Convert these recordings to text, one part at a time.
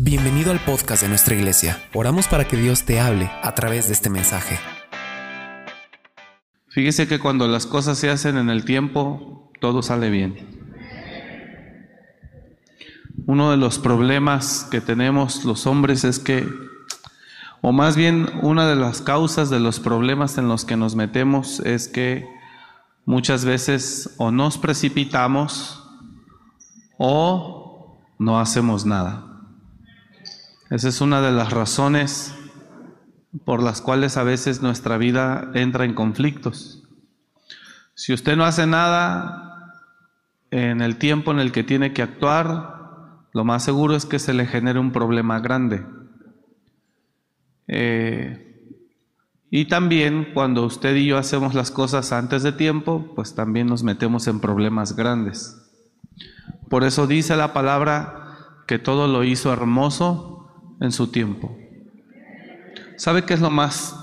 Bienvenido al podcast de nuestra iglesia. Oramos para que Dios te hable a través de este mensaje. Fíjese que cuando las cosas se hacen en el tiempo, todo sale bien. Uno de los problemas que tenemos los hombres es que, o más bien una de las causas de los problemas en los que nos metemos es que muchas veces o nos precipitamos o no hacemos nada. Esa es una de las razones por las cuales a veces nuestra vida entra en conflictos. Si usted no hace nada en el tiempo en el que tiene que actuar, lo más seguro es que se le genere un problema grande. Eh, y también cuando usted y yo hacemos las cosas antes de tiempo, pues también nos metemos en problemas grandes. Por eso dice la palabra que todo lo hizo hermoso en su tiempo. ¿Sabe qué es lo más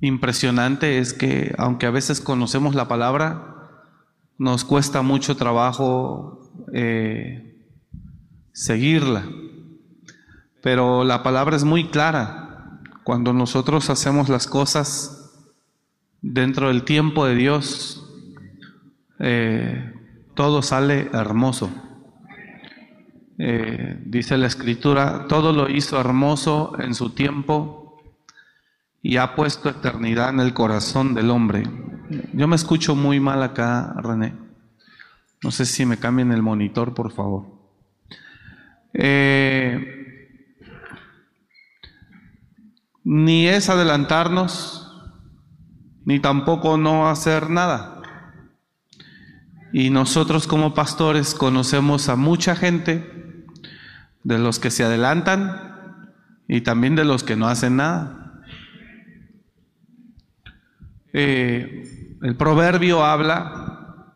impresionante? Es que aunque a veces conocemos la palabra, nos cuesta mucho trabajo eh, seguirla. Pero la palabra es muy clara. Cuando nosotros hacemos las cosas dentro del tiempo de Dios, eh, todo sale hermoso. Eh, dice la escritura, todo lo hizo hermoso en su tiempo y ha puesto eternidad en el corazón del hombre. Yo me escucho muy mal acá, René. No sé si me cambien el monitor, por favor. Eh, ni es adelantarnos, ni tampoco no hacer nada. Y nosotros como pastores conocemos a mucha gente de los que se adelantan y también de los que no hacen nada. Eh, el proverbio habla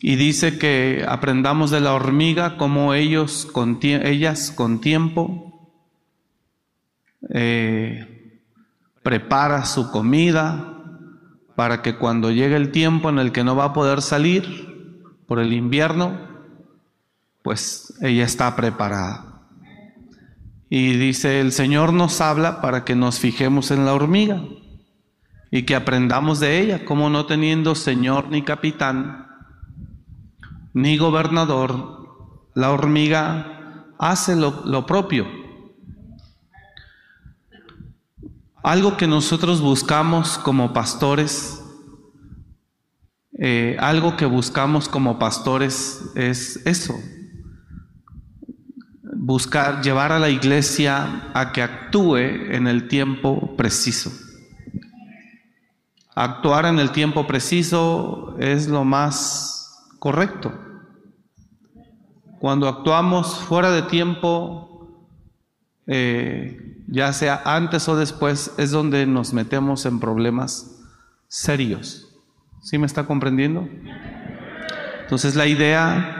y dice que aprendamos de la hormiga como ellos ellas con tiempo eh, prepara su comida para que cuando llegue el tiempo en el que no va a poder salir por el invierno, pues ella está preparada. Y dice, el Señor nos habla para que nos fijemos en la hormiga y que aprendamos de ella, como no teniendo Señor ni capitán, ni gobernador, la hormiga hace lo, propio. Algo que nosotros buscamos como pastores, eh, algo que buscamos como pastores es eso, buscar, llevar a la iglesia a que actúe en el tiempo preciso. Actuar en el tiempo preciso es lo más correcto. Cuando actuamos fuera de tiempo, eh, ya sea antes o después, es donde nos metemos en problemas serios. ¿Sí me está comprendiendo? Entonces la idea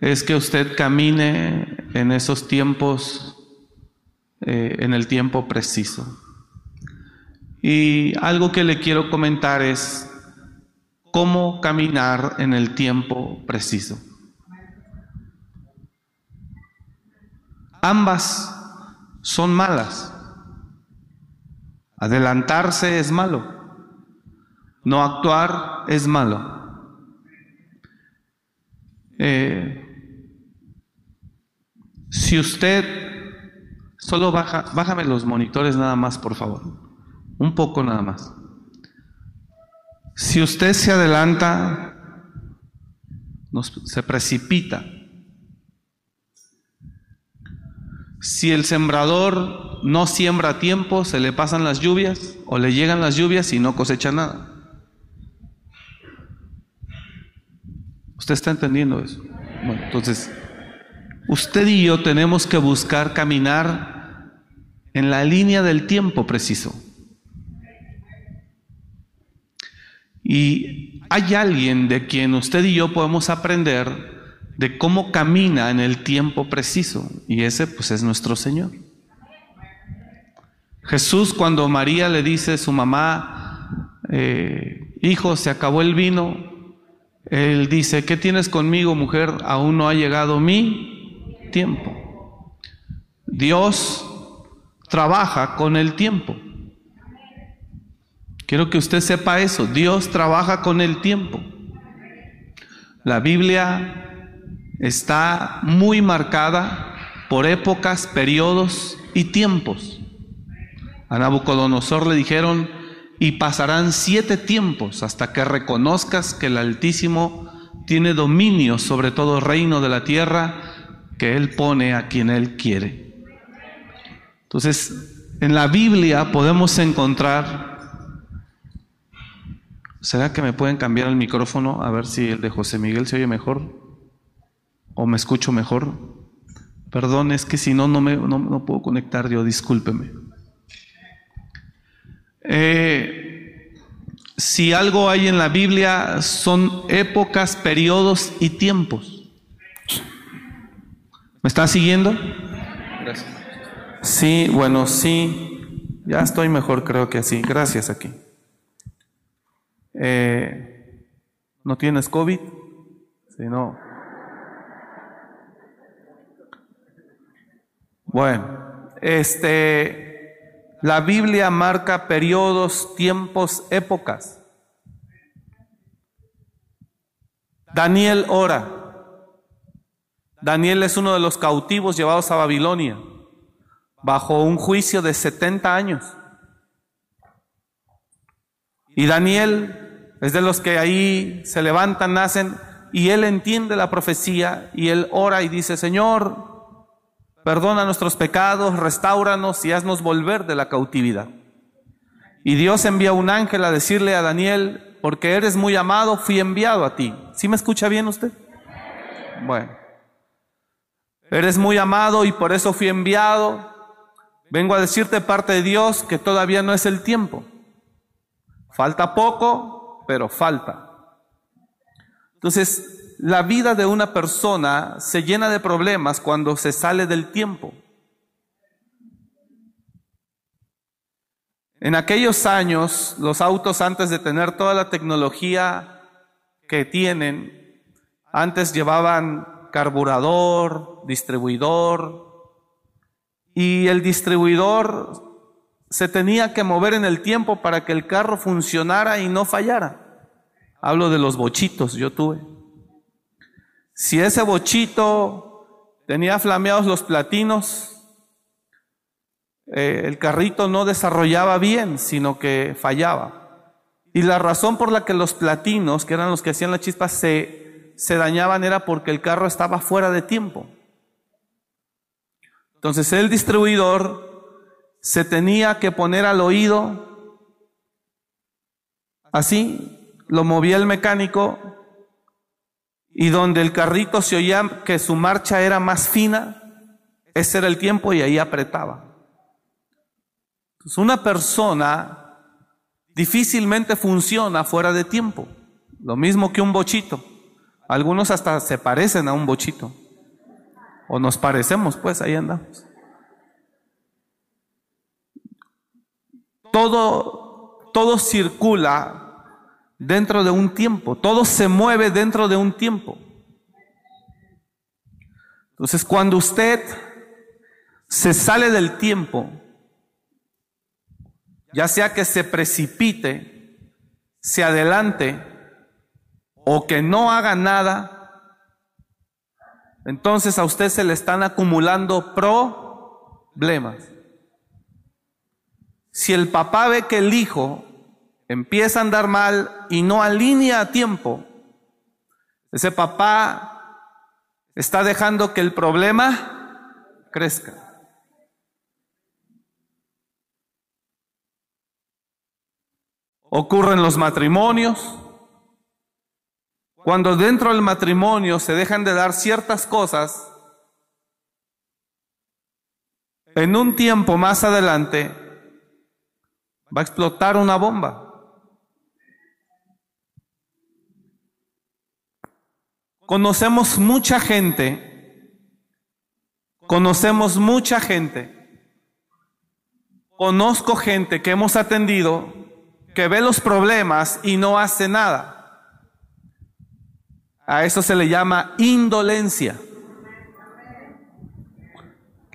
es que usted camine en esos tiempos, eh, en el tiempo preciso. Y algo que le quiero comentar es cómo caminar en el tiempo preciso. Ambas son malas. Adelantarse es malo. No actuar es malo. Eh, si usted, solo baja, bájame los monitores nada más, por favor. Un poco nada más. Si usted se adelanta, se precipita. Si el sembrador no siembra a tiempo, se le pasan las lluvias o le llegan las lluvias y no cosecha nada. ¿Usted está entendiendo eso? Bueno, entonces, Usted y yo tenemos que buscar caminar en la línea del tiempo preciso. Y hay alguien de quien usted y yo podemos aprender de cómo camina en el tiempo preciso. Y ese pues es nuestro Señor. Jesús cuando María le dice a su mamá, eh, hijo, se acabó el vino, él dice, ¿qué tienes conmigo mujer? Aún no ha llegado mi tiempo. Dios trabaja con el tiempo. Quiero que usted sepa eso. Dios trabaja con el tiempo. La Biblia está muy marcada por épocas, periodos y tiempos. A Nabucodonosor le dijeron, y pasarán siete tiempos hasta que reconozcas que el Altísimo tiene dominio sobre todo reino de la tierra que Él pone a quien Él quiere. Entonces, en la Biblia podemos encontrar ¿Será que me pueden cambiar el micrófono a ver si el de José Miguel se oye mejor? ¿O me escucho mejor? Perdón, es que si no, no, me, no, puedo conectar yo, discúlpeme. Eh, si algo hay en la Biblia son épocas, periodos y tiempos. ¿Me está siguiendo? Gracias. Sí, bueno, sí. Ya estoy mejor, creo que así. Gracias aquí. Eh, ¿No tienes COVID? Si no. Bueno, este, la Biblia marca periodos, tiempos, épocas. Daniel ora. Daniel es uno de los cautivos llevados a Babilonia bajo un juicio de 70 años. Y Daniel es de los que ahí se levantan, nacen, y él entiende la profecía y él ora y dice, Señor, perdona nuestros pecados, restauranos y haznos volver de la cautividad. Y Dios envía un ángel a decirle a Daniel, porque eres muy amado, fui enviado a ti. ¿Sí me escucha bien usted? Bueno, eres muy amado y por eso fui enviado. Vengo a decirte parte de Dios que todavía no es el tiempo. Falta poco, pero falta. Entonces, la vida de una persona se llena de problemas cuando se sale del tiempo. En aquellos años, los autos antes de tener toda la tecnología que tienen, antes llevaban carburador, distribuidor, y el distribuidor se tenía que mover en el tiempo para que el carro funcionara y no fallara. Hablo de los bochitos, yo tuve. Si ese bochito tenía flameados los platinos, eh, el carrito no desarrollaba bien, sino que fallaba. Y la razón por la que los platinos, que eran los que hacían la chispa, se, se dañaban era porque el carro estaba fuera de tiempo. Entonces el distribuidor se tenía que poner al oído, así lo movía el mecánico y donde el carrito se oía que su marcha era más fina, ese era el tiempo y ahí apretaba. Entonces una persona difícilmente funciona fuera de tiempo, lo mismo que un bochito. Algunos hasta se parecen a un bochito, o nos parecemos, pues ahí andamos. todo, todo circula dentro de un tiempo, todo se mueve dentro de un tiempo. Entonces, cuando usted se sale del tiempo, ya sea que se precipite, se adelante o que no haga nada, entonces a usted se le están acumulando problemas. Si el papá ve que el hijo empieza a andar mal y no alinea a tiempo, ese papá está dejando que el problema crezca. Ocurren los matrimonios. Cuando dentro del matrimonio se dejan de dar ciertas cosas, en un tiempo más adelante Va a explotar una bomba. Conocemos mucha gente, conocemos mucha gente, conozco gente que hemos atendido que ve los problemas y no hace nada. A eso se le llama indolencia.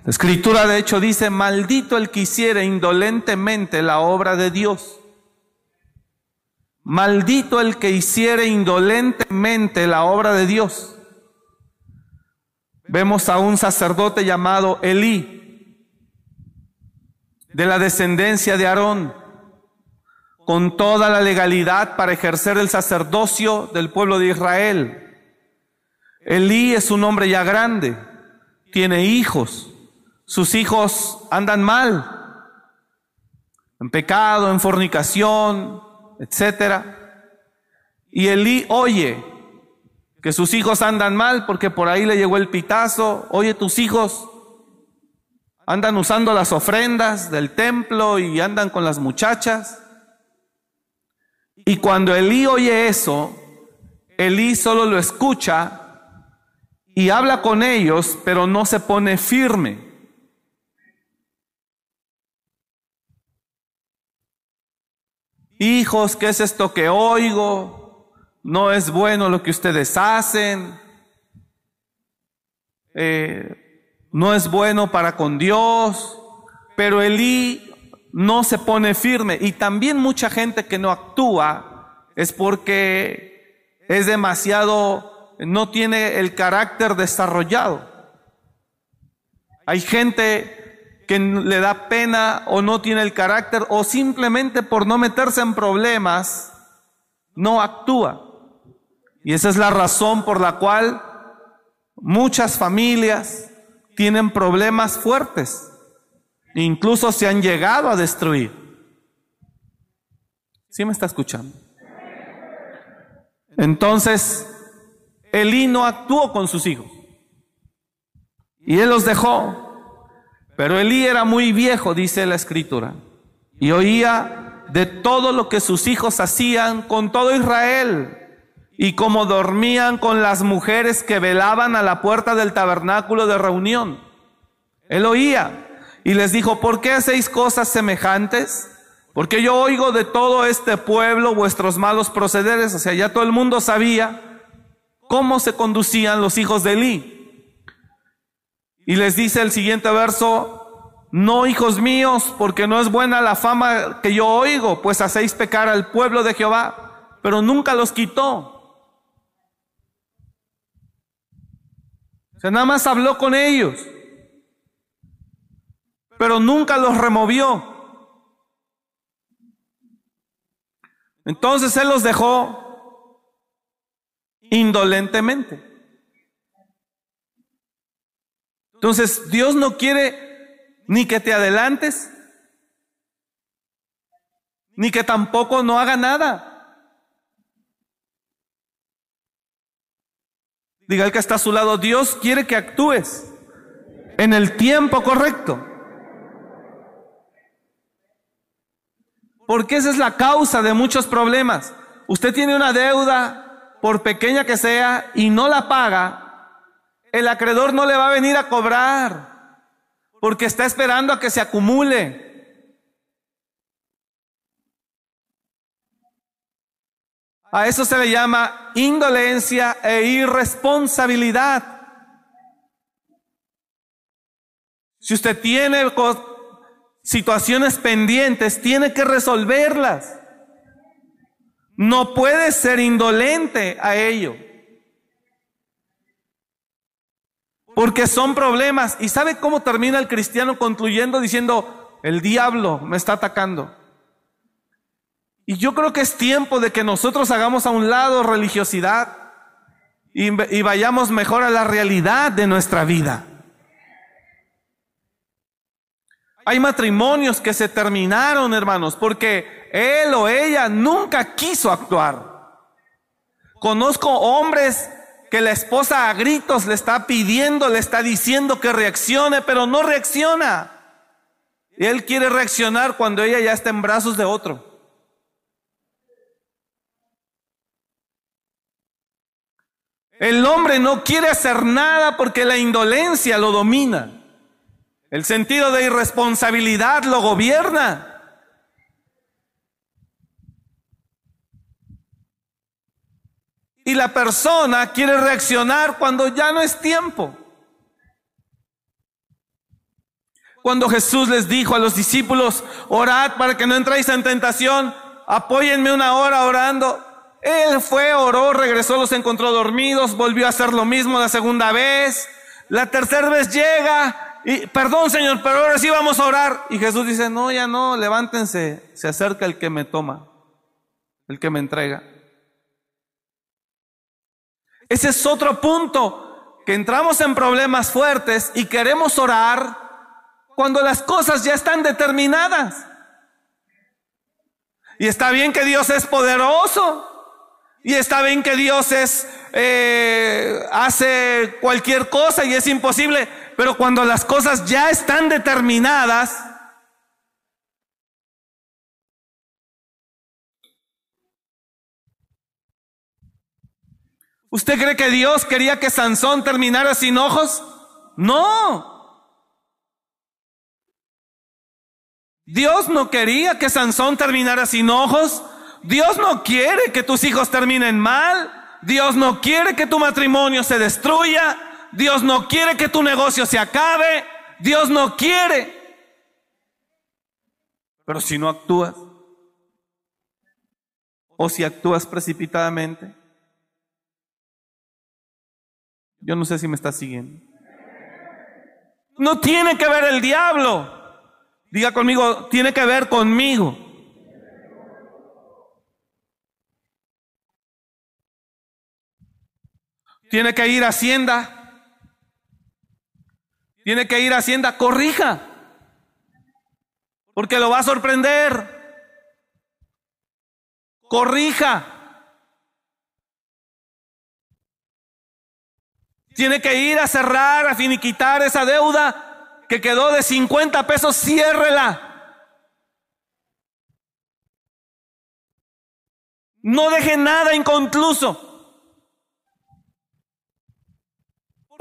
La escritura de hecho dice, maldito el que hiciera indolentemente la obra de Dios. Maldito el que hiciera indolentemente la obra de Dios. Vemos a un sacerdote llamado Elí, de la descendencia de Aarón, con toda la legalidad para ejercer el sacerdocio del pueblo de Israel. Elí es un hombre ya grande, tiene hijos, sus hijos andan mal, en pecado, en fornicación, etcétera. Y Elí oye que sus hijos andan mal porque por ahí le llegó el pitazo. Oye, tus hijos andan usando las ofrendas del templo y andan con las muchachas. Y cuando Elí oye eso, Elí solo lo escucha y habla con ellos, pero no se pone firme. Hijos, ¿qué es esto que oigo? No es bueno lo que ustedes hacen. Eh, no es bueno para con Dios. Pero Elí no se pone firme. Y también mucha gente que no actúa es porque es demasiado, no tiene el carácter desarrollado. Hay gente que le da pena o no tiene el carácter o simplemente por no meterse en problemas, no actúa. Y esa es la razón por la cual muchas familias tienen problemas fuertes. Incluso se han llegado a destruir. ¿Sí me está escuchando? Entonces, Elí no actuó con sus hijos. Y él los dejó. Pero Elí era muy viejo, dice la escritura, y oía de todo lo que sus hijos hacían con todo Israel y como dormían con las mujeres que velaban a la puerta del tabernáculo de reunión. Él oía y les dijo, ¿por qué hacéis cosas semejantes? Porque yo oigo de todo este pueblo vuestros malos procederes, o sea, ya todo el mundo sabía cómo se conducían los hijos de Elí. Y les dice el siguiente verso, no hijos míos, porque no es buena la fama que yo oigo, pues hacéis pecar al pueblo de Jehová, pero nunca los quitó. O sea, nada más habló con ellos, pero nunca los removió. Entonces Él los dejó indolentemente. Entonces, Dios no quiere ni que te adelantes, ni que tampoco no haga nada. Diga el que está a su lado, Dios quiere que actúes en el tiempo correcto. Porque esa es la causa de muchos problemas. Usted tiene una deuda, por pequeña que sea, y no la paga, el acreedor no le va a venir a cobrar porque está esperando a que se acumule. A eso se le llama indolencia e irresponsabilidad. Si usted tiene situaciones pendientes, tiene que resolverlas. No puede ser indolente a ello. Porque son problemas. ¿Y sabe cómo termina el cristiano concluyendo diciendo, el diablo me está atacando? Y yo creo que es tiempo de que nosotros hagamos a un lado religiosidad y, y vayamos mejor a la realidad de nuestra vida. Hay matrimonios que se terminaron, hermanos, porque él o ella nunca quiso actuar. Conozco hombres que la esposa a gritos le está pidiendo, le está diciendo que reaccione, pero no reacciona. Y él quiere reaccionar cuando ella ya está en brazos de otro. El hombre no quiere hacer nada porque la indolencia lo domina. El sentido de irresponsabilidad lo gobierna. Y la persona quiere reaccionar cuando ya no es tiempo. Cuando Jesús les dijo a los discípulos, orad para que no entréis en tentación, apóyenme una hora orando. Él fue, oró, regresó, los encontró dormidos, volvió a hacer lo mismo la segunda vez. La tercera vez llega y, perdón Señor, pero ahora sí vamos a orar. Y Jesús dice, no, ya no, levántense, se acerca el que me toma, el que me entrega. Ese es otro punto, que entramos en problemas fuertes y queremos orar cuando las cosas ya están determinadas. Y está bien que Dios es poderoso. Y está bien que Dios es, eh, hace cualquier cosa y es imposible. Pero cuando las cosas ya están determinadas, ¿Usted cree que Dios quería que Sansón terminara sin ojos? No. Dios no quería que Sansón terminara sin ojos. Dios no quiere que tus hijos terminen mal. Dios no quiere que tu matrimonio se destruya. Dios no quiere que tu negocio se acabe. Dios no quiere. Pero si no actúas, o si actúas precipitadamente, yo no sé si me estás siguiendo. No tiene que ver el diablo. Diga conmigo, tiene que ver conmigo. Tiene que ir a Hacienda. Tiene que ir a Hacienda, corrija. Porque lo va a sorprender. Corrija. Tiene que ir a cerrar, a finiquitar esa deuda que quedó de 50 pesos, ciérrela. No deje nada inconcluso.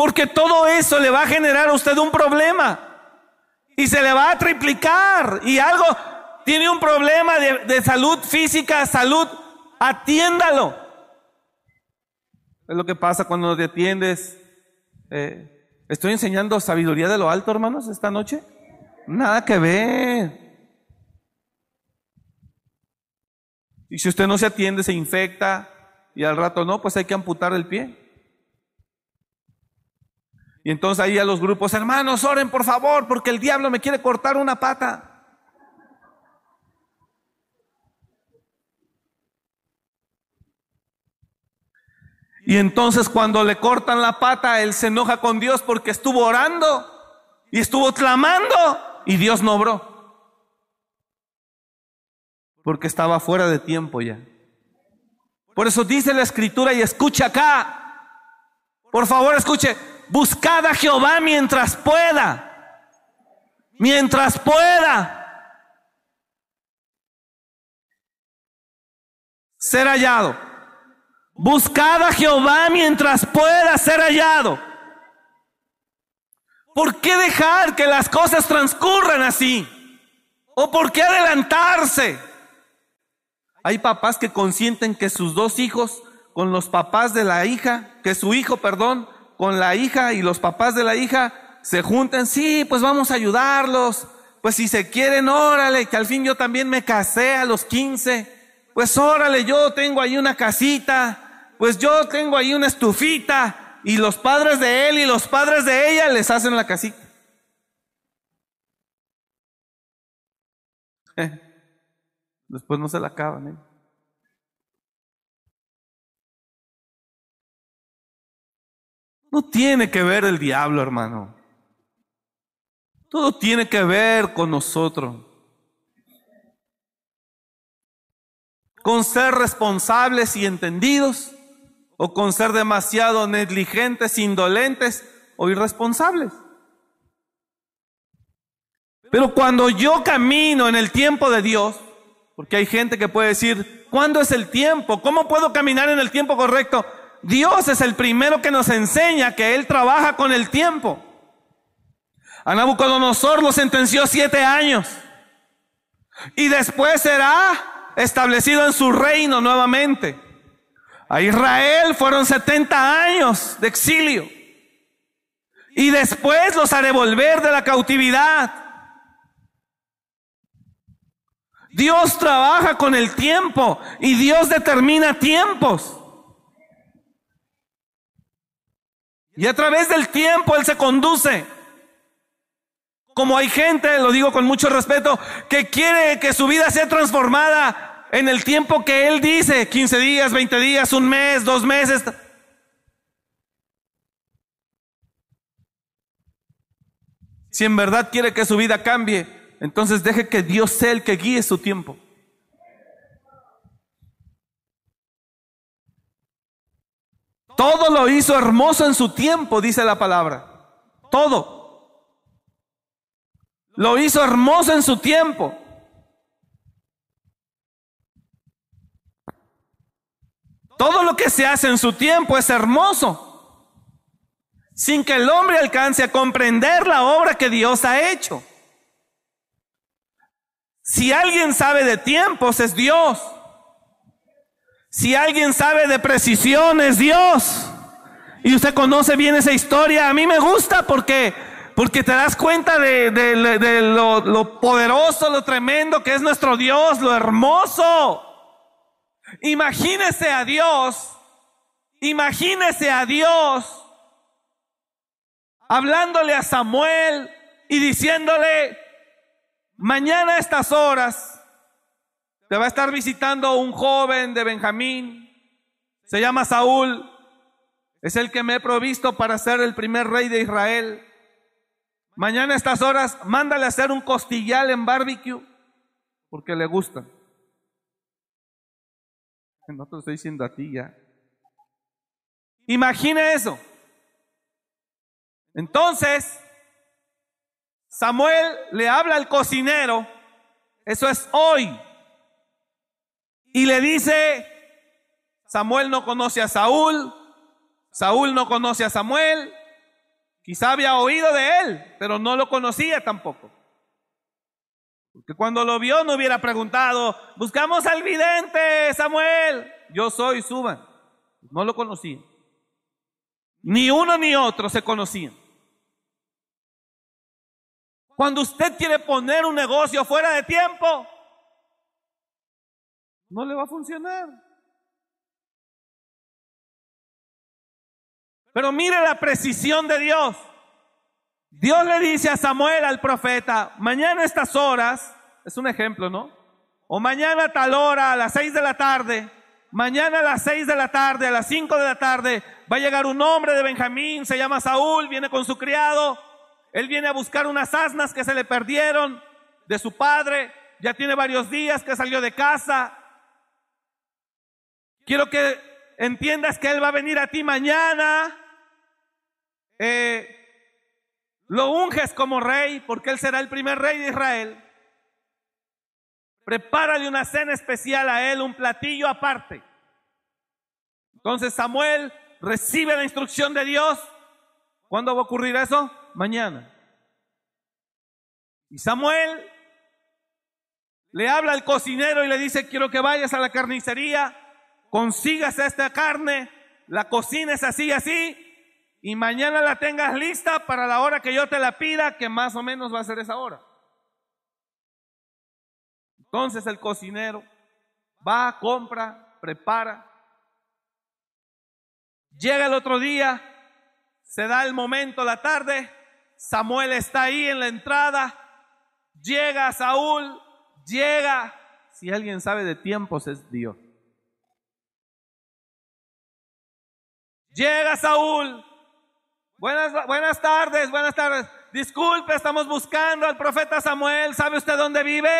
Porque todo eso le va a generar a usted un problema. Y se le va a triplicar. Y algo, tiene un problema de, salud física, salud, atiéndalo. Es lo que pasa cuando no te atiendes eh, ¿Estoy enseñando sabiduría de lo alto, hermanos, esta noche? Nada que ver. Y si usted no se atiende, se infecta y al rato no, pues hay que amputar el pie. Y entonces ahí a los grupos, hermanos, oren por favor, porque el diablo me quiere cortar una pata. Y entonces cuando le cortan la pata, él se enoja con Dios porque estuvo orando y estuvo clamando y Dios no obró. Porque estaba fuera de tiempo ya. Por eso dice la escritura y escucha acá. Por favor, escuche. Buscad a Jehová mientras pueda. Mientras pueda. Ser hallado. Buscad a Jehová mientras pueda ser hallado. ¿Por qué dejar que las cosas transcurran así? ¿O por qué adelantarse? Hay papás que consienten que sus dos hijos con los papás de la hija, que su hijo, perdón, con la hija y los papás de la hija se junten. Sí, pues vamos a ayudarlos. Pues si se quieren, órale, que al fin yo también me casé a los 15. Pues órale, yo tengo ahí una casita pues yo tengo ahí una estufita y los padres de él y los padres de ella les hacen la casita. Eh, después no se la acaban. ¿eh? No tiene que ver el diablo, hermano. Todo tiene que ver con nosotros. Con ser responsables y entendidos o con ser demasiado negligentes, indolentes o irresponsables. Pero cuando yo camino en el tiempo de Dios, porque hay gente que puede decir, ¿cuándo es el tiempo? ¿Cómo puedo caminar en el tiempo correcto? Dios es el primero que nos enseña que Él trabaja con el tiempo. A Nabucodonosor lo sentenció siete años. Y después será establecido en su reino nuevamente. A Israel fueron 70 años de exilio. Y después los haré volver de la cautividad. Dios trabaja con el tiempo y Dios determina tiempos. Y a través del tiempo Él se conduce. Como hay gente, lo digo con mucho respeto, que quiere que su vida sea transformada en el tiempo que Él dice, 15 días, 20 días, un mes, dos meses. Si en verdad quiere que su vida cambie, entonces deje que Dios sea el que guíe su tiempo. Todo lo hizo hermoso en su tiempo, dice la palabra. Todo. Lo hizo hermoso en su tiempo. Todo lo que se hace en su tiempo es hermoso, sin que el hombre alcance a comprender la obra que Dios ha hecho. Si alguien sabe de tiempos, es Dios. Si alguien sabe de precisión, es Dios. Y usted conoce bien esa historia. A mí me gusta porque, porque te das cuenta de, lo, lo poderoso, lo tremendo que es nuestro Dios, lo hermoso. Imagínese a Dios, imagínese a Dios hablándole a Samuel y diciéndole, mañana a estas horas te va a estar visitando un joven de Benjamín, se llama Saúl, es el que me he provisto para ser el primer rey de Israel. Mañana a estas horas, mándale a hacer un costillal en barbecue, porque le gusta. No te lo estoy diciendo a ti ya. Imagina eso. Entonces, Samuel le habla al cocinero, eso es hoy. Y le dice, Samuel no conoce a Saúl, Saúl no conoce a Samuel, quizá había oído de él, pero no lo conocía tampoco. Porque cuando lo vio no hubiera preguntado, buscamos al vidente, Samuel, yo soy, suban. No lo conocía. Ni uno ni otro se conocían. Cuando usted quiere poner un negocio fuera de tiempo, no le va a funcionar. Pero mire la precisión de Dios. Dios le dice a Samuel, al profeta, mañana a estas horas, es un ejemplo, ¿no? O mañana a tal hora, a las seis de la tarde, mañana a las seis de la tarde, a las cinco de la tarde, va a llegar un hombre de Benjamín, se llama Saúl, viene con su criado, él viene a buscar unas asnas que se le perdieron de su padre, ya tiene varios días que salió de casa, Quiero que entiendas que Él va a venir a ti mañana. Eh, lo unges como rey porque Él será el primer rey de Israel. Prepárale una cena especial a Él, un platillo aparte. Entonces Samuel recibe la instrucción de Dios. ¿Cuándo va a ocurrir eso? Mañana. Y Samuel le habla al cocinero y le dice, quiero que vayas a la carnicería consígase esta carne, la cocines así y así, y mañana la tengas lista para la hora que yo te la pida, que más o menos va a ser esa hora. Entonces el cocinero va, compra, prepara. Llega el otro día, se da el momento, la tarde, Samuel está ahí en la entrada, llega Saúl, llega, si alguien sabe de tiempos es Dios. Llega Saúl. Buenas, buenas tardes, buenas tardes. Disculpe, estamos buscando al profeta Samuel. ¿Sabe usted dónde vive?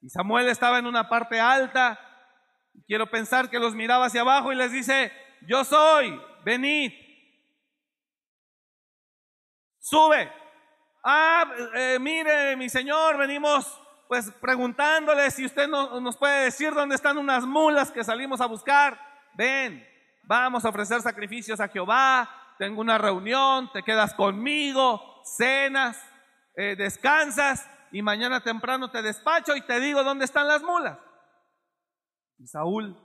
Y Samuel estaba en una parte alta. Quiero pensar que los miraba hacia abajo y les dice, yo soy, venid. Sube. Ah, eh, mire, mi señor, venimos pues preguntándole si usted no, nos puede decir dónde están unas mulas que salimos a buscar. Ven vamos a ofrecer sacrificios a Jehová, tengo una reunión, te quedas conmigo, cenas, eh, descansas y mañana temprano te despacho y te digo dónde están las mulas. Y Saúl,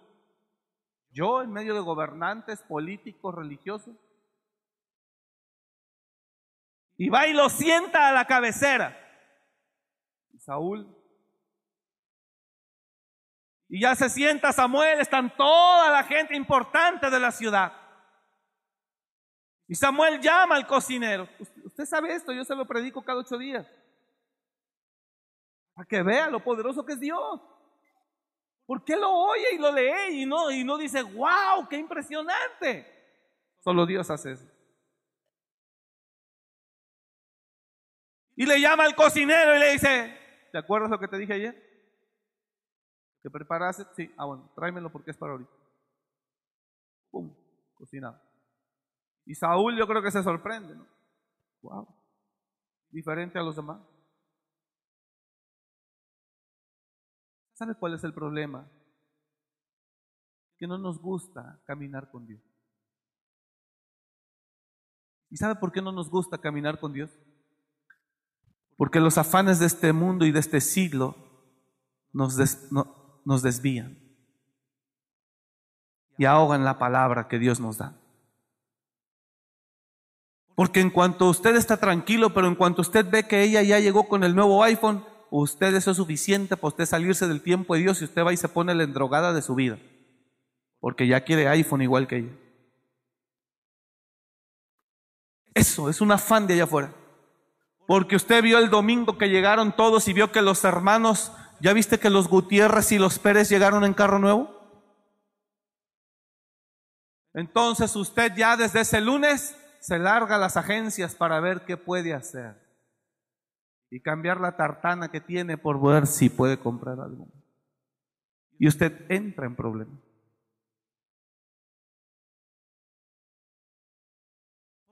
yo en medio de gobernantes políticos, religiosos, y va y lo sienta a la cabecera. Y Saúl Y ya se sienta Samuel, están toda la gente importante de la ciudad. Y Samuel llama al cocinero. Usted sabe esto, yo se lo predico cada ocho días. Para que vea lo poderoso que es Dios. ¿Por qué lo oye y lo lee y no, y no dice, wow, qué impresionante? Solo Dios hace eso. Y le llama al cocinero y le dice, ¿te acuerdas lo que te dije ayer? ¿Que preparaste? Sí, ah bueno, tráemelo porque es para ahorita. Pum, cocinado. Y Saúl yo creo que se sorprende, ¿no? Wow, diferente a los demás. ¿Sabe cuál es el problema? Que no nos gusta caminar con Dios. ¿Y sabe por qué no nos gusta caminar con Dios? Porque los afanes de este mundo y de este siglo nos, nos desvían y ahogan la palabra que Dios nos da. Porque en cuanto usted está tranquilo, pero en cuanto usted ve que ella ya llegó con el nuevo iPhone, usted es suficiente para usted salirse del tiempo de Dios y usted va y se pone la endrogada de su vida. Porque ya quiere iPhone igual que ella. Eso es un afán de allá afuera. Porque usted vio el domingo que llegaron todos y vio que los hermanos, ¿ya viste que los Gutiérrez y los Pérez llegaron en carro nuevo? Entonces usted ya desde ese lunes se larga a las agencias para ver qué puede hacer y cambiar la tartana que tiene por ver si puede comprar algo. Y usted entra en problemas.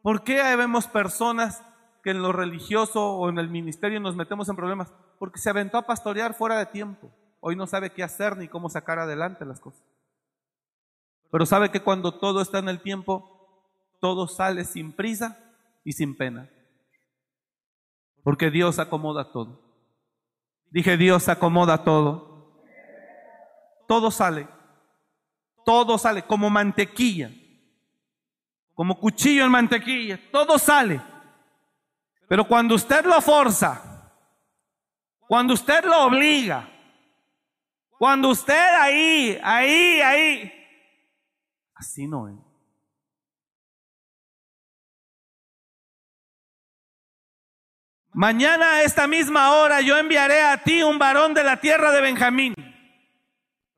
¿Por qué vemos personas que en lo religioso o en el ministerio nos metemos en problemas? Porque se aventó a pastorear fuera de tiempo. Hoy no sabe qué hacer ni cómo sacar adelante las cosas. Pero sabe que cuando todo está en el tiempo, todo sale sin prisa y sin pena. Porque Dios acomoda todo. Dije, Dios acomoda todo. Todo sale. Todo sale como mantequilla. Como cuchillo en mantequilla. Todo sale. Pero cuando usted lo forza, cuando usted lo obliga, cuando usted ahí, ahí, ahí, así no es. Mañana a esta misma hora yo enviaré a ti un varón de la tierra de Benjamín.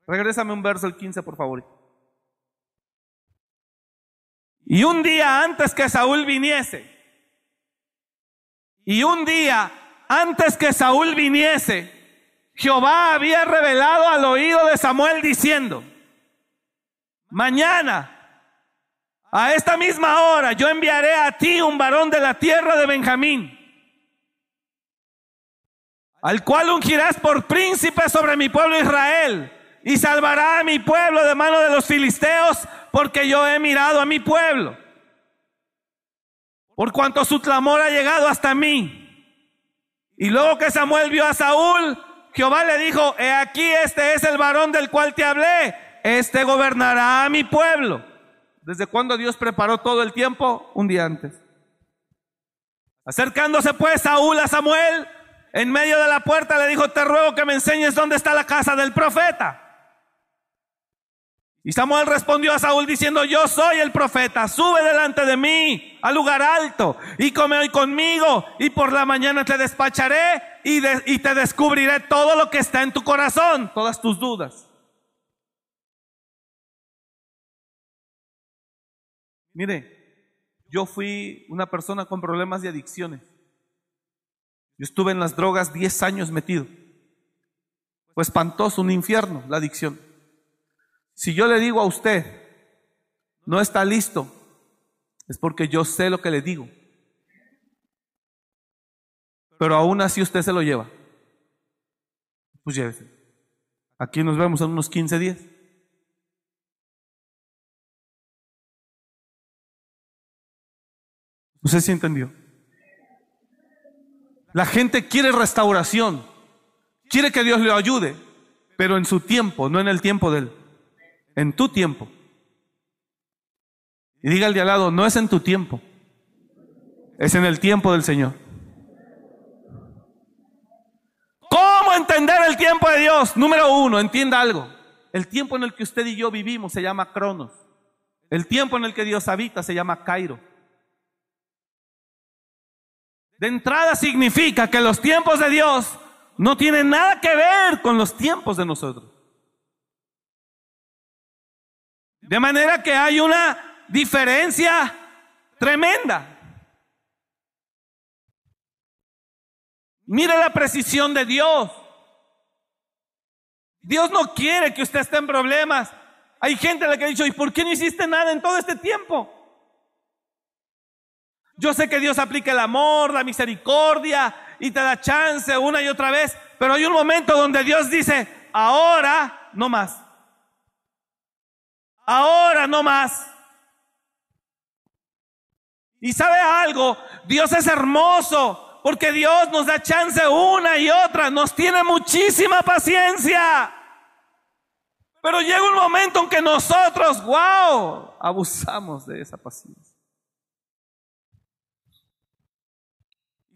Regrésame un verso el 15, por favor. Y un día antes que Saúl viniese, y un día antes que Saúl viniese, Jehová había revelado al oído de Samuel diciendo, mañana, a esta misma hora, yo enviaré a ti un varón de la tierra de Benjamín al cual ungirás por príncipe sobre mi pueblo Israel, y salvará a mi pueblo de mano de los filisteos, porque yo he mirado a mi pueblo. Por cuanto su clamor ha llegado hasta mí. Y luego que Samuel vio a Saúl, Jehová le dijo, he aquí este es el varón del cual te hablé, este gobernará a mi pueblo. ¿Desde cuándo Dios preparó todo el tiempo? Un día antes. Acercándose pues Saúl a Samuel, en medio de la puerta le dijo, te ruego que me enseñes dónde está la casa del profeta. Y Samuel respondió a Saúl diciendo, yo soy el profeta, sube delante de mí al lugar alto y come hoy conmigo y por la mañana te despacharé y, y te descubriré todo lo que está en tu corazón, todas tus dudas. Mire, yo fui una persona con problemas de adicciones. Yo estuve en las drogas 10 años metido. Fue espantoso, un infierno, la adicción. Si yo le digo a usted, no está listo, es porque yo sé lo que le digo. Pero aún así usted se lo lleva. Pues llévese. Aquí nos vemos en unos 15 días. No sé si entendió. La gente quiere restauración, quiere que Dios le ayude, pero en su tiempo, no en el tiempo de él, en tu tiempo. Y diga al de al lado, no es en tu tiempo, es en el tiempo del Señor. ¿Cómo entender el tiempo de Dios? Número uno, entienda algo. el tiempo en el que usted y yo vivimos se llama Cronos. El tiempo en el que Dios habita se llama Cairo. De entrada significa que los tiempos de Dios no tienen nada que ver con los tiempos de nosotros. De manera que hay una diferencia tremenda. Mire la precisión de Dios. Dios no quiere que usted esté en problemas. Hay gente a la que ha dicho, ¿y por qué no hiciste nada en todo este tiempo? Yo sé que Dios aplica el amor, la misericordia y te da chance una y otra vez, pero hay un momento donde Dios dice, ahora no más. Ahora no más. Y sabe algo, Dios es hermoso porque Dios nos da chance una y otra, nos tiene muchísima paciencia. Pero llega un momento en que nosotros, wow, abusamos de esa paciencia.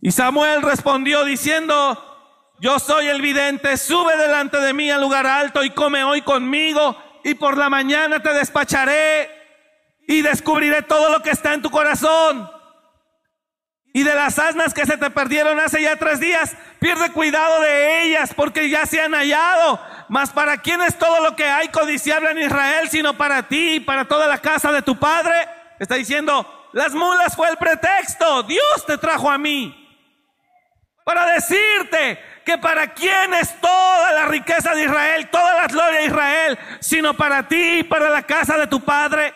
Y Samuel respondió diciendo, yo soy el vidente, sube delante de mí al lugar alto y come hoy conmigo y por la mañana te despacharé y descubriré todo lo que está en tu corazón. Y de las asnas que se te perdieron hace ya tres días, pierde cuidado de ellas porque ya se han hallado. Mas para quién es todo lo que hay codiciable en Israel, sino para ti y para toda la casa de tu padre. Está diciendo, las mulas fue el pretexto. Dios te trajo a mí. Para decirte que para quién es toda la riqueza de Israel, toda la gloria de Israel, sino para ti y para la casa de tu padre.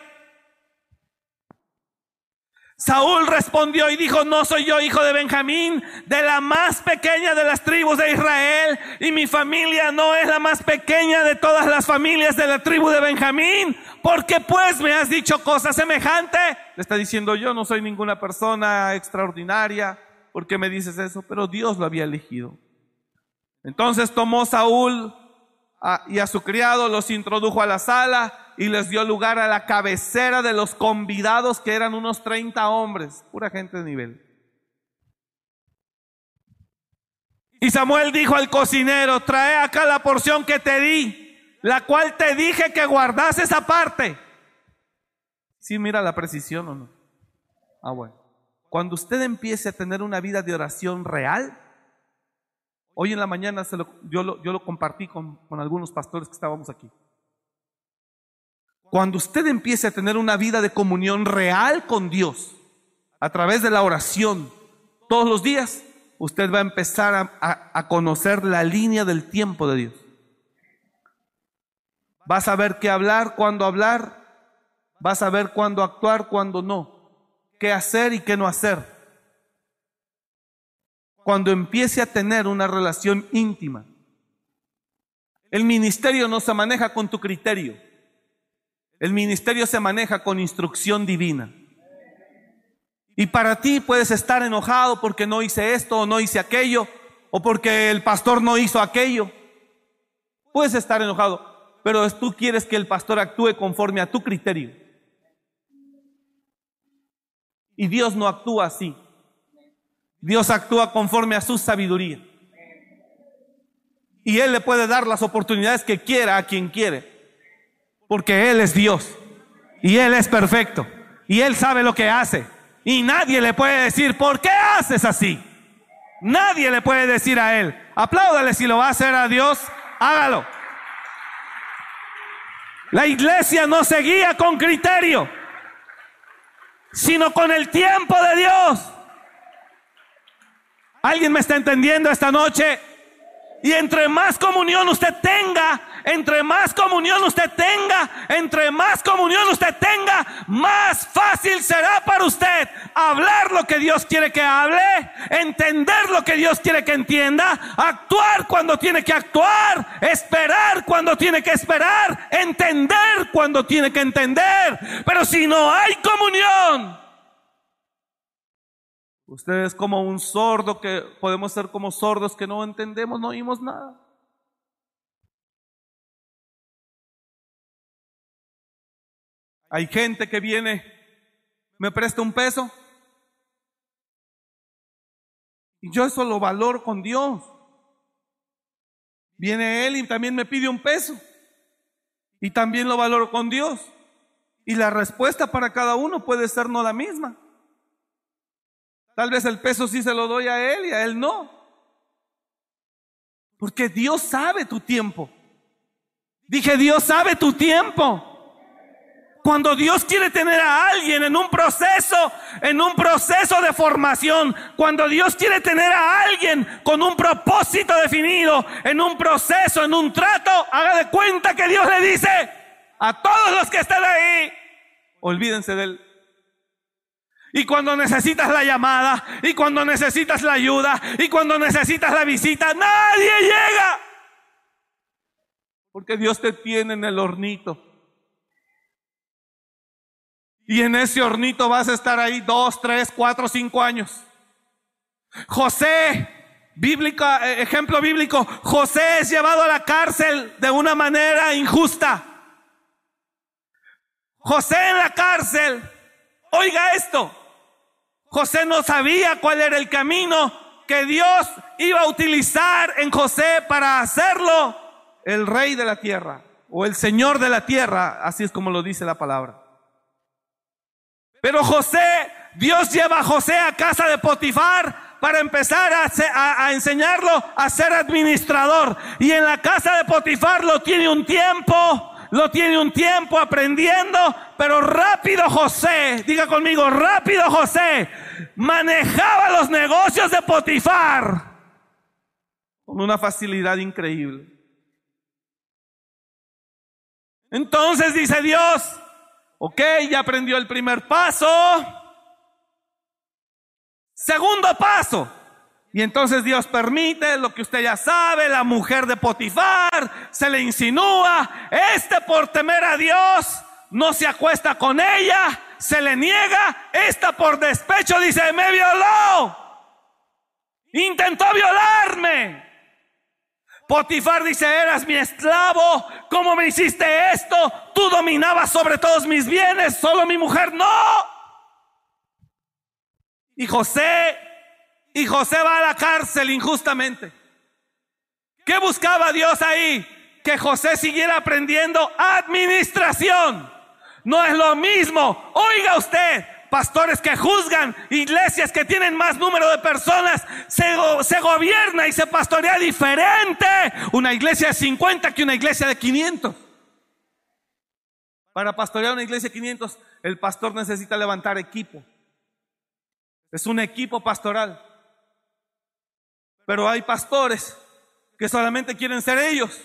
Saúl respondió y dijo, no soy yo hijo de Benjamín, de la más pequeña de las tribus de Israel, y mi familia no es la más pequeña de todas las familias de la tribu de Benjamín, porque pues me has dicho cosa semejante. Le está diciendo, yo no soy ninguna persona extraordinaria, porque me dices eso? Pero Dios lo había elegido. Entonces tomó Saúl y a su criado, los introdujo a la sala, y les dio lugar a la cabecera de los convidados, que eran unos 30 hombres, pura gente de nivel. Y Samuel dijo al cocinero, trae acá la porción que te di, la cual te dije que guardas esa parte. Sí, mira la precisión o no. Ah, bueno. Cuando usted empiece a tener una vida de oración real, hoy en la mañana yo, lo, compartí con, con algunos pastores que estábamos aquí. Cuando usted empiece a tener una vida de comunión real con Dios a través de la oración todos los días, usted va a empezar a, conocer la línea del tiempo de Dios. Va a saber qué hablar, cuándo hablar, va a saber cuándo actuar, cuándo no, qué hacer y qué no hacer. Cuando empiece a tener una relación íntima. El ministerio no se maneja con tu criterio. El ministerio se maneja con instrucción divina. Y para ti puedes estar enojado porque no hice esto o no hice aquello, o porque el pastor no hizo aquello. Puedes estar enojado, pero tú quieres que el pastor actúe conforme a tu criterio. Y Dios no actúa así. Dios actúa conforme a su sabiduría. Y Él le puede dar las oportunidades que quiera a quien quiere. Porque Él es Dios. Y Él es perfecto. Y Él sabe lo que hace. Y nadie le puede decir, ¿por qué haces así? Nadie le puede decir a Él, apláudale si lo va a hacer a Dios, hágalo. La iglesia no se guía con criterio, sino con el tiempo de Dios. ¿Alguien me está entendiendo esta noche? Y entre más comunión usted tenga, entre más comunión usted tenga, entre más comunión usted tenga, más fácil será para usted hablar lo que Dios quiere que hable, entender lo que Dios quiere que entienda, actuar cuando tiene que actuar, esperar cuando tiene que esperar, entender cuando tiene que entender. Pero si no hay comunión, Usted es como un sordo que podemos ser como sordos que no entendemos, no oímos nada. Hay gente que viene, me presta un peso. Y yo eso lo valoro con Dios. Viene Él y también me pide un peso. Y también lo valoro con Dios. Y la respuesta para cada uno puede ser no la misma. Tal vez el peso sí se lo doy a él y a él no. Porque Dios sabe tu tiempo. Dije, Dios sabe tu tiempo. Cuando Dios quiere tener a alguien en un proceso, en un proceso de formación, cuando Dios quiere tener a alguien con un propósito definido, en un proceso, en un trato, haga de cuenta que Dios le dice a todos los que están ahí, olvídense de él. Y cuando necesitas la llamada, y cuando necesitas la ayuda, y cuando necesitas la visita, nadie llega. Porque Dios te tiene en el hornito. Y en ese hornito vas a estar ahí dos, tres, cuatro, cinco años. José, bíblica, eh, ejemplo bíblico, José es llevado a la cárcel de una manera injusta. José en la cárcel, oiga esto, José no sabía cuál era el camino que Dios iba a utilizar en José para hacerlo el rey de la tierra o el señor de la tierra, así es como lo dice la palabra. Pero José, Dios lleva a José a casa de Potifar para empezar a, enseñarlo a ser administrador. Y en la casa de Potifar lo tiene un tiempo, lo tiene un tiempo aprendiendo, pero rápido José, diga conmigo, rápido José, manejaba los negocios de Potifar con una facilidad increíble. Entonces dice Dios, Ok, ya aprendió el primer paso. Segundo paso. Y entonces Dios permite lo que usted ya sabe, la mujer de Potifar se le insinúa, este por temer a Dios no se acuesta con ella, se le niega, esta por despecho dice, me violó, intentó violarme. Potifar dice, eras mi esclavo, ¿cómo me hiciste esto? Tú dominabas sobre todos mis bienes, solo mi mujer no. Y José, y José va a la cárcel injustamente. ¿Qué buscaba Dios ahí? Que José siguiera aprendiendo administración. No es lo mismo. Oiga usted, pastores que juzgan, iglesias que tienen más número de personas, se, gobierna y se pastorea diferente una iglesia de 50 que una iglesia de 500. Para pastorear una iglesia de 500, el pastor necesita levantar equipo. Es un equipo pastoral. Pero hay pastores que solamente quieren ser ellos.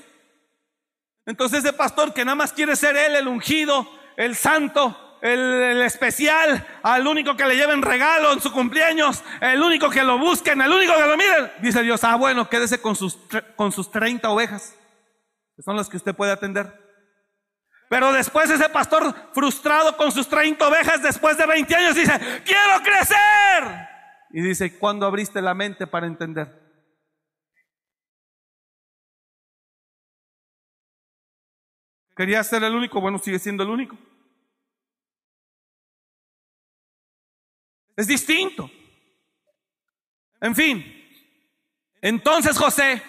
Entonces ese pastor que nada más quiere ser él, el ungido, el santo, el, especial, al único que le lleven regalo en su cumpleaños, el único que lo busquen, el único que lo miren. Dice Dios, ah, bueno, quédese con sus, con sus 30 ovejas, que son las que usted puede atender. Pero después ese pastor frustrado con sus 30 ovejas, después de 20 años, dice, quiero crecer. Y dice, ¿cuándo abriste la mente para entender? Quería ser el único, bueno, sigue siendo el único. Es distinto. En fin, entonces José,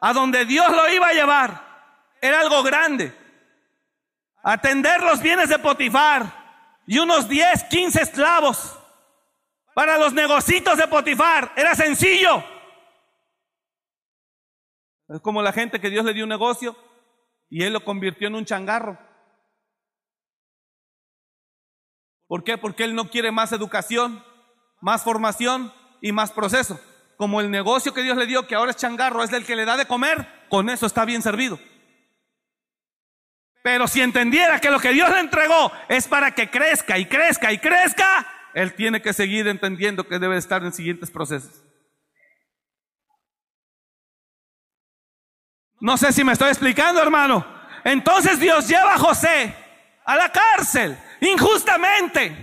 a donde Dios lo iba a llevar, era algo grande. Atender los bienes de Potifar y unos 10, 15 esclavos para los negocios de Potifar. Era sencillo. Es como la gente que Dios le dio un negocio y él lo convirtió en un changarro. ¿Por qué? Porque él no quiere más educación, más formación y más proceso. Como el negocio que Dios le dio, que ahora es changarro, es el que le da de comer, con eso está bien servido. Pero si entendiera que lo que Dios le entregó es para que crezca y crezca y crezca, él tiene que seguir entendiendo que debe estar en siguientes procesos. No sé si me estoy explicando, hermano. Entonces Dios lleva a José a la cárcel injustamente.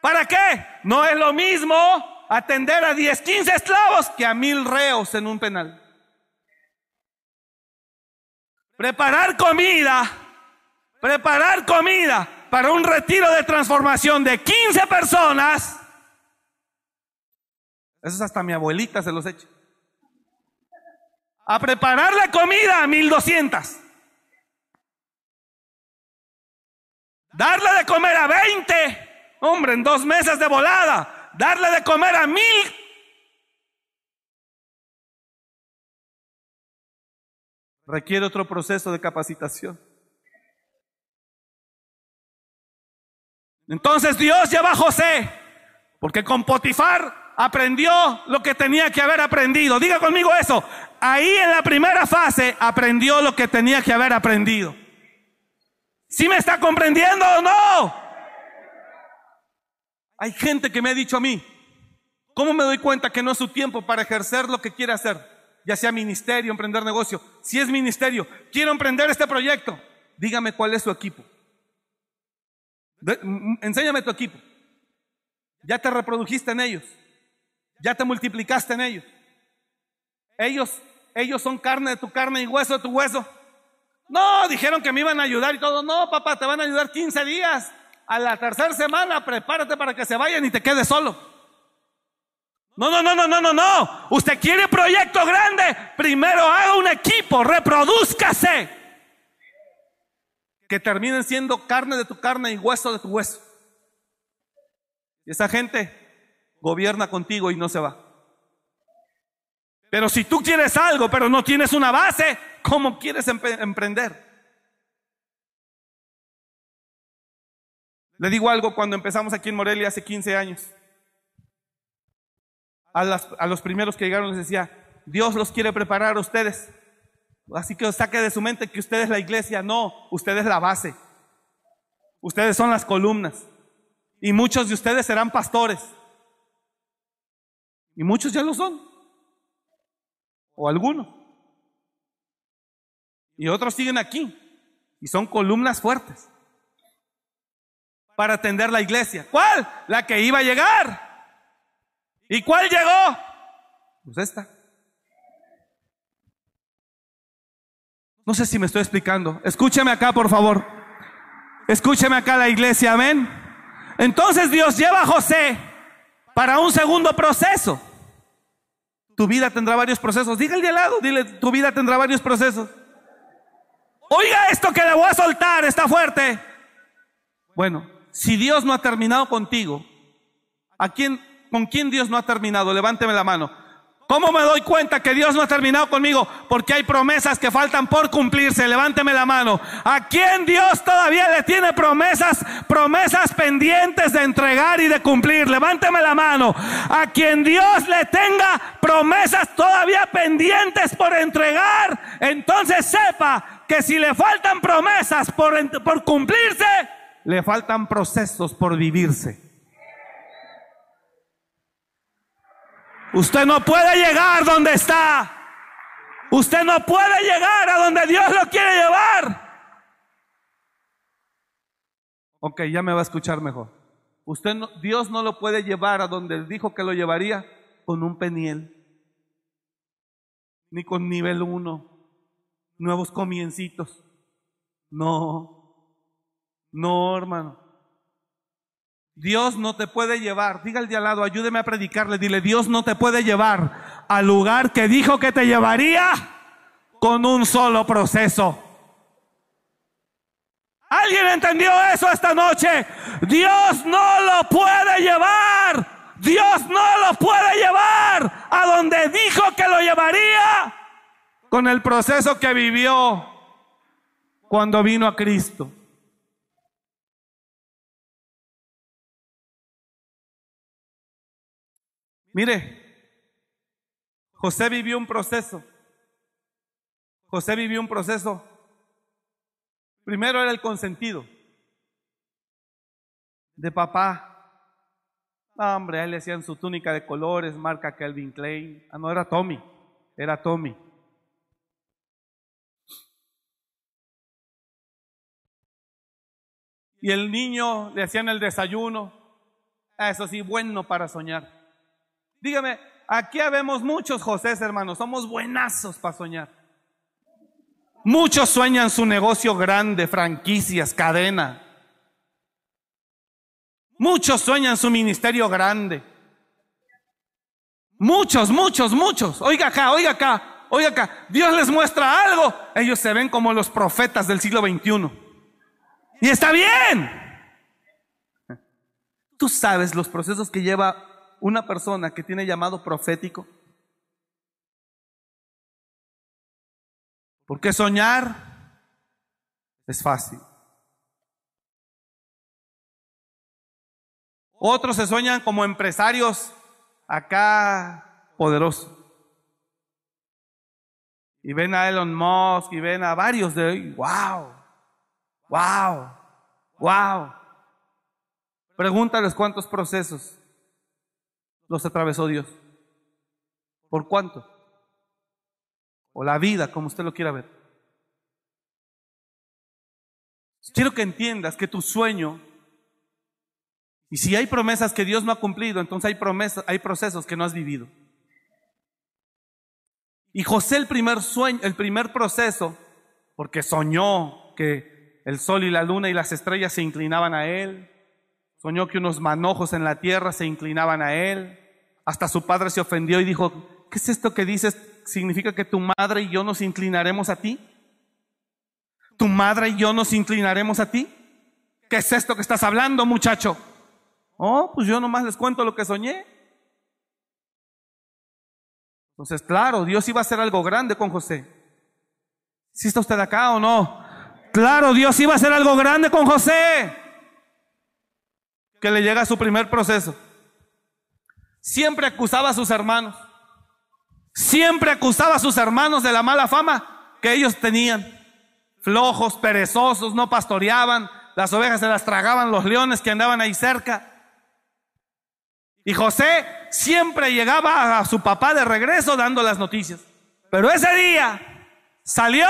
¿Para qué? No es lo mismo atender a 10, 15 esclavos que a mil reos en un penal. Preparar comida, preparar comida para un retiro de transformación de 15 personas. Eso es hasta mi abuelita se los echa. A preparar la comida a 1200. Darle de comer a 20, hombre, en dos meses de volada. Darle de comer a mil. Requiere otro proceso de capacitación. Entonces Dios lleva a José, porque con Potifar aprendió lo que tenía que haber aprendido. Diga conmigo eso. Ahí en la primera fase aprendió lo que tenía que haber aprendido. ¿Sí me está comprendiendo o no? Hay gente que me ha dicho a mí, ¿cómo me doy cuenta que no es su tiempo para ejercer lo que quiere hacer? Ya sea ministerio, emprender negocio. Si es ministerio, quiero emprender este proyecto. Dígame cuál es su equipo. enséñame tu equipo. Ya te reprodujiste en ellos. Ya te multiplicaste en ellos. Ellos, ellos son carne de tu carne y hueso de tu hueso. No, dijeron que me iban a ayudar y todo. No, papá, te van a ayudar 15 días. A la tercera semana, prepárate para que se vayan y te quedes solo. No, no, no, no, no, no, no. Usted quiere proyecto grande. Primero haga un equipo, reproduzcase. Que terminen siendo carne de tu carne y hueso de tu hueso. Y esa gente gobierna contigo y no se va. Pero si tú quieres algo, pero no tienes una base, ¿Cómo quieres emprender? Le digo algo cuando empezamos aquí en Morelia hace 15 años. A, los primeros que llegaron les decía, Dios los quiere preparar a ustedes. Así que saque de su mente que usted es la iglesia. No, usted es la base. Ustedes son las columnas. Y muchos de ustedes serán pastores. Y muchos ya lo son. O algunos. Y otros siguen aquí. Y son columnas fuertes. Para atender la iglesia. ¿Cuál? La que iba a llegar. ¿Y cuál llegó? Pues esta. No sé si me estoy explicando. Escúcheme acá, por favor. Escúcheme acá la iglesia, amén. Entonces Dios lleva a José para un segundo proceso. Tu vida tendrá varios procesos. Dígale al lado, dile, tu vida tendrá varios procesos. Oiga esto que le voy a soltar, está fuerte. Bueno, si Dios no ha terminado contigo, ¿a quién, con quién Dios no ha terminado? Levánteme la mano. ¿Cómo me doy cuenta que Dios no ha terminado conmigo? Porque hay promesas que faltan por cumplirse. Levánteme la mano. ¿A quién Dios todavía le tiene promesas, promesas pendientes de entregar y de cumplir? Levánteme la mano. A quien Dios le tenga promesas todavía pendientes por entregar, entonces sepa que si le faltan promesas por, por cumplirse, le faltan procesos por vivirse. Usted no puede llegar donde está. Usted no puede llegar a donde Dios lo quiere llevar. Ok, ya me va a escuchar mejor. Usted no, Dios no lo puede llevar a donde dijo que lo llevaría con un peniel, ni con nivel 1, nuevos comiencitos. No, no, hermano. Dios no te puede llevar, diga el de al lado, ayúdeme a predicarle, dile, Dios no te puede llevar al lugar que dijo que te llevaría con un solo proceso. ¿Alguien entendió eso esta noche? Dios no lo puede llevar. Dios no lo puede llevar a donde dijo que lo llevaría con el proceso que vivió cuando vino a Cristo. Mire, José vivió un proceso. José vivió un proceso. Primero era el consentido de papá. hombre, a él le hacían su túnica de colores, marca Calvin Klein. Ah, no, era Tommy, era Tommy. y el niño le hacían el desayuno. Ah, eso sí, bueno para soñar. Dígame, aquí habemos muchos José, hermanos, somos buenazos para soñar. Muchos sueñan su negocio grande, franquicias, cadena. Muchos sueñan su ministerio grande. Muchos, muchos, muchos. Oiga acá, oiga acá, oiga acá. Dios les muestra algo. Ellos se ven como los profetas del siglo XXI. Y está bien. Tú sabes los procesos que lleva una persona que tiene llamado profético. Porque soñar es fácil. Otros se sueñan como empresarios acá poderosos. Y ven a Elon Musk y ven a varios de hoy. ¡Wow! ¡Wow! ¡Wow! Pregúntales cuántos procesos los atravesó Dios. ¿Por cuánto? O la vida, como usted lo quiera ver. Quiero que entiendas que tu sueño, y si hay promesas que Dios no ha cumplido, entonces hay promesas, hay procesos que no has vivido. Y José el primer sueño, el primer proceso, porque soñó que el sol y la luna y las estrellas se inclinaban a él, soñó que unos manojos en la tierra se inclinaban a él, hasta su padre se ofendió y dijo, ¿qué es esto que dices? ¿Significa que tu madre y yo nos inclinaremos a ti? ¿Tu madre y yo nos inclinaremos a ti? ¿Qué es esto que estás hablando, muchacho? Oh, pues yo nomás les cuento lo que soñé. Entonces, claro, Dios iba a hacer algo grande con José. ¿Sí está usted acá o no? Claro, Dios iba a hacer algo grande con José. Que le llega a su primer proceso. Siempre acusaba a sus hermanos. Siempre acusaba a sus hermanos de la mala fama que ellos tenían. Flojos, perezosos, no pastoreaban, las ovejas se las tragaban los leones que andaban ahí cerca. Y José siempre llegaba a su papá de regreso dando las noticias. Pero ese día salió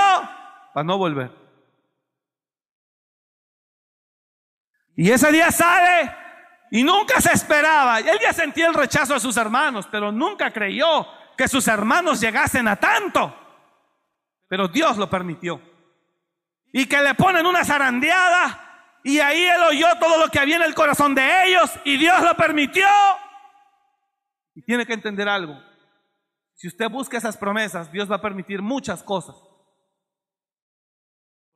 para no volver. Y ese día sale y nunca se esperaba. Él ya sentía el rechazo de sus hermanos, pero nunca creyó que sus hermanos llegasen a tanto. Pero Dios lo permitió. Y que le ponen una zarandeada y ahí él oyó todo lo que había en el corazón de ellos y Dios lo permitió. Y tiene que entender algo. Si usted busca esas promesas, Dios va a permitir muchas cosas.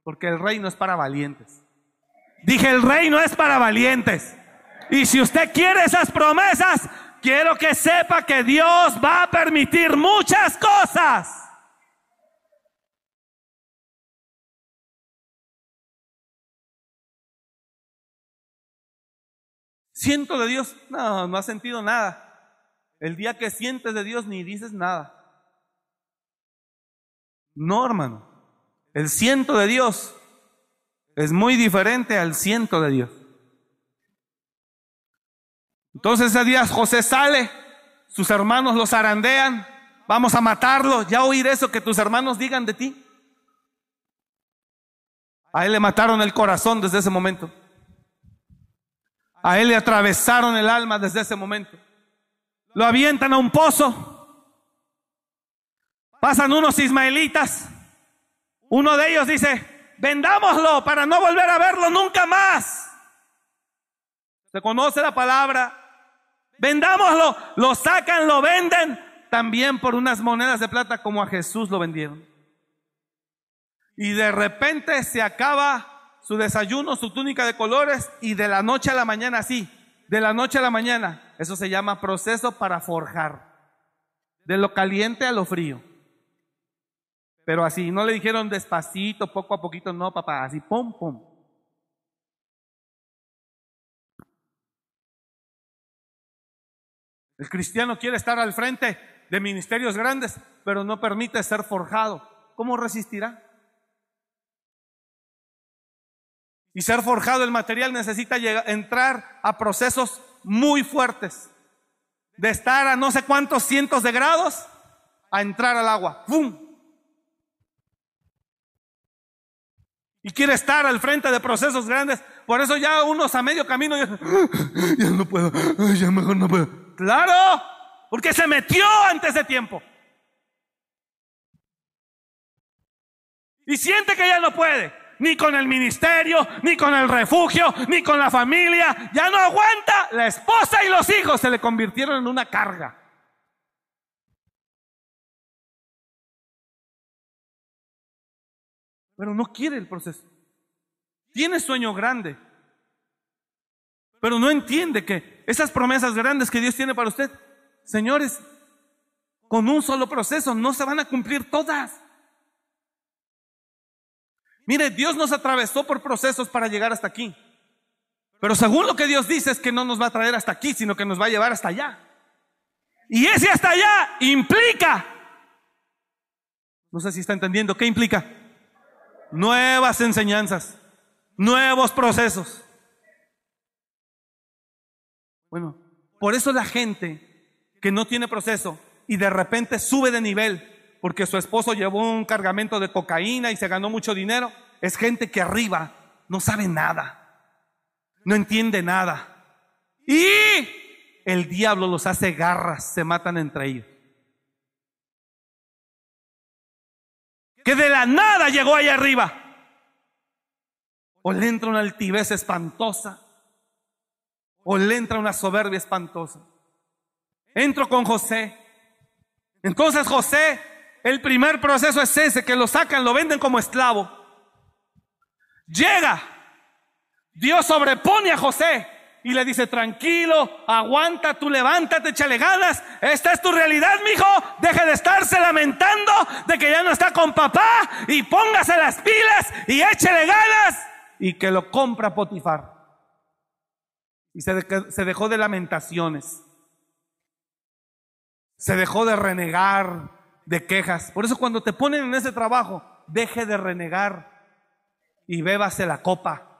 Porque el reino es para valientes. Dije, el reino es para valientes. Y si usted quiere esas promesas, quiero que sepa que Dios va a permitir muchas cosas. Siento de Dios, no, no ha sentido nada. El día que sientes de Dios ni dices nada. No, hermano. El ciento de Dios es muy diferente al ciento de Dios. Entonces ese día José sale, sus hermanos los zarandean, vamos a matarlo, ya oír eso que tus hermanos digan de ti. A él le mataron el corazón desde ese momento. A él le atravesaron el alma desde ese momento. Lo avientan a un pozo. Pasan unos ismaelitas. Uno de ellos dice, vendámoslo para no volver a verlo nunca más. Se conoce la palabra. Vendámoslo, lo sacan, lo venden también por unas monedas de plata como a Jesús lo vendieron. Y de repente se acaba su desayuno, su túnica de colores y de la noche a la mañana así, de la noche a la mañana, eso se llama proceso para forjar, de lo caliente a lo frío. Pero así, no le dijeron despacito, poco a poquito, no, papá, así, pum, pum. El cristiano quiere estar al frente de ministerios grandes, pero no permite ser forjado. ¿Cómo resistirá? Y ser forjado el material necesita llegar, entrar a procesos muy fuertes. De estar a no sé cuántos cientos de grados a entrar al agua. ¡Bum! Y quiere estar al frente de procesos grandes. Por eso ya unos a medio camino ya, ya no puedo, ya mejor no puedo. Claro, porque se metió antes de tiempo. Y siente que ya no puede ni con el ministerio, ni con el refugio, ni con la familia. Ya no aguanta. La esposa y los hijos se le convirtieron en una carga. Pero no quiere el proceso. tiene sueño grande, pero no entiende que esas promesas grandes que Dios tiene para usted, señores, con un solo proceso no se van a cumplir todas. Mire, Dios nos atravesó por procesos para llegar hasta aquí. Pero según lo que Dios dice es que no nos va a traer hasta aquí, sino que nos va a llevar hasta allá. Y ese hasta allá implica, no sé si está entendiendo, ¿qué implica? Nuevas enseñanzas, nuevos procesos. Bueno, por eso la gente que no tiene proceso y de repente sube de nivel porque su esposo llevó un cargamento de cocaína y se ganó mucho dinero, es gente que arriba no sabe nada, no entiende nada. Y el diablo los hace garras, se matan entre ellos. Que de la nada llegó allá arriba. O le entra una altivez espantosa. O le entra una soberbia espantosa. Entro con José. Entonces José, el primer proceso es ese, que lo sacan, lo venden como esclavo. Llega. Dios sobrepone a José y le dice, tranquilo, aguanta, tú levántate, échale ganas. Esta es tu realidad, mijo. Deje de estarse lamentando de que ya no está con papá y póngase las pilas y échele ganas. Y que lo compra Potifar. Y se, dejó de lamentaciones. Se dejó de renegar, de quejas. Por eso cuando te ponen en ese trabajo, deje de renegar y bébase la copa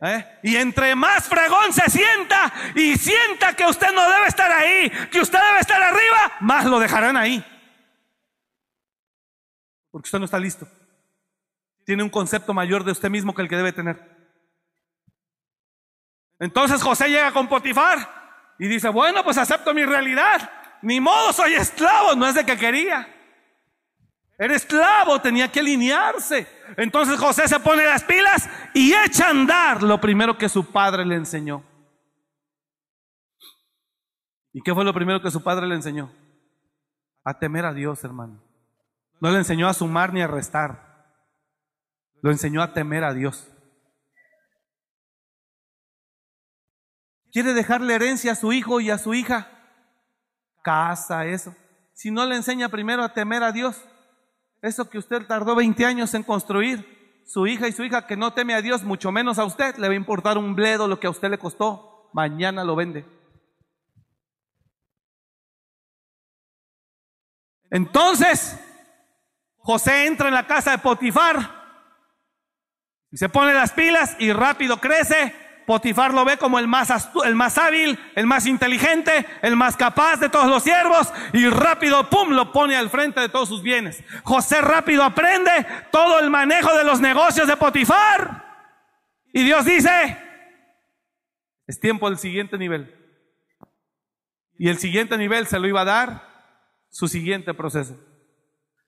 ¿Eh? Y entre más fregón se sienta y sienta que usted no debe estar ahí, que usted debe estar arriba, más lo dejarán ahí. Porque usted no está listo. Tiene un concepto mayor de usted mismo que el que debe tener. Entonces José llega con Potifar y dice, bueno, pues acepto mi realidad. Ni modo, soy esclavo, no es de que quería. Era esclavo, tenía que alinearse. Entonces José se pone las pilas y echa a andar lo primero que su padre le enseñó. ¿Y qué fue lo primero que su padre le enseñó? A temer a Dios, hermano. No le enseñó a sumar ni a restar. Lo enseñó a temer a Dios. ¿Quiere dejarle herencia a su hijo y a su hija? Casa, eso. Si no le enseña primero a temer a Dios, eso que usted tardó 20 años en construir, su hija y su hija que no teme a Dios, mucho menos a usted, le va a importar un bledo lo que a usted le costó. Mañana lo vende. Entonces, José entra en la casa de Potifar y se pone las pilas y rápido crece Potifar lo ve como el más, el más hábil, el más inteligente, el más capaz de todos los siervos y rápido, pum, lo pone al frente de todos sus bienes. José rápido aprende todo el manejo de los negocios de Potifar. Y Dios dice, es tiempo del siguiente nivel. Y el siguiente nivel se lo iba a dar su siguiente proceso.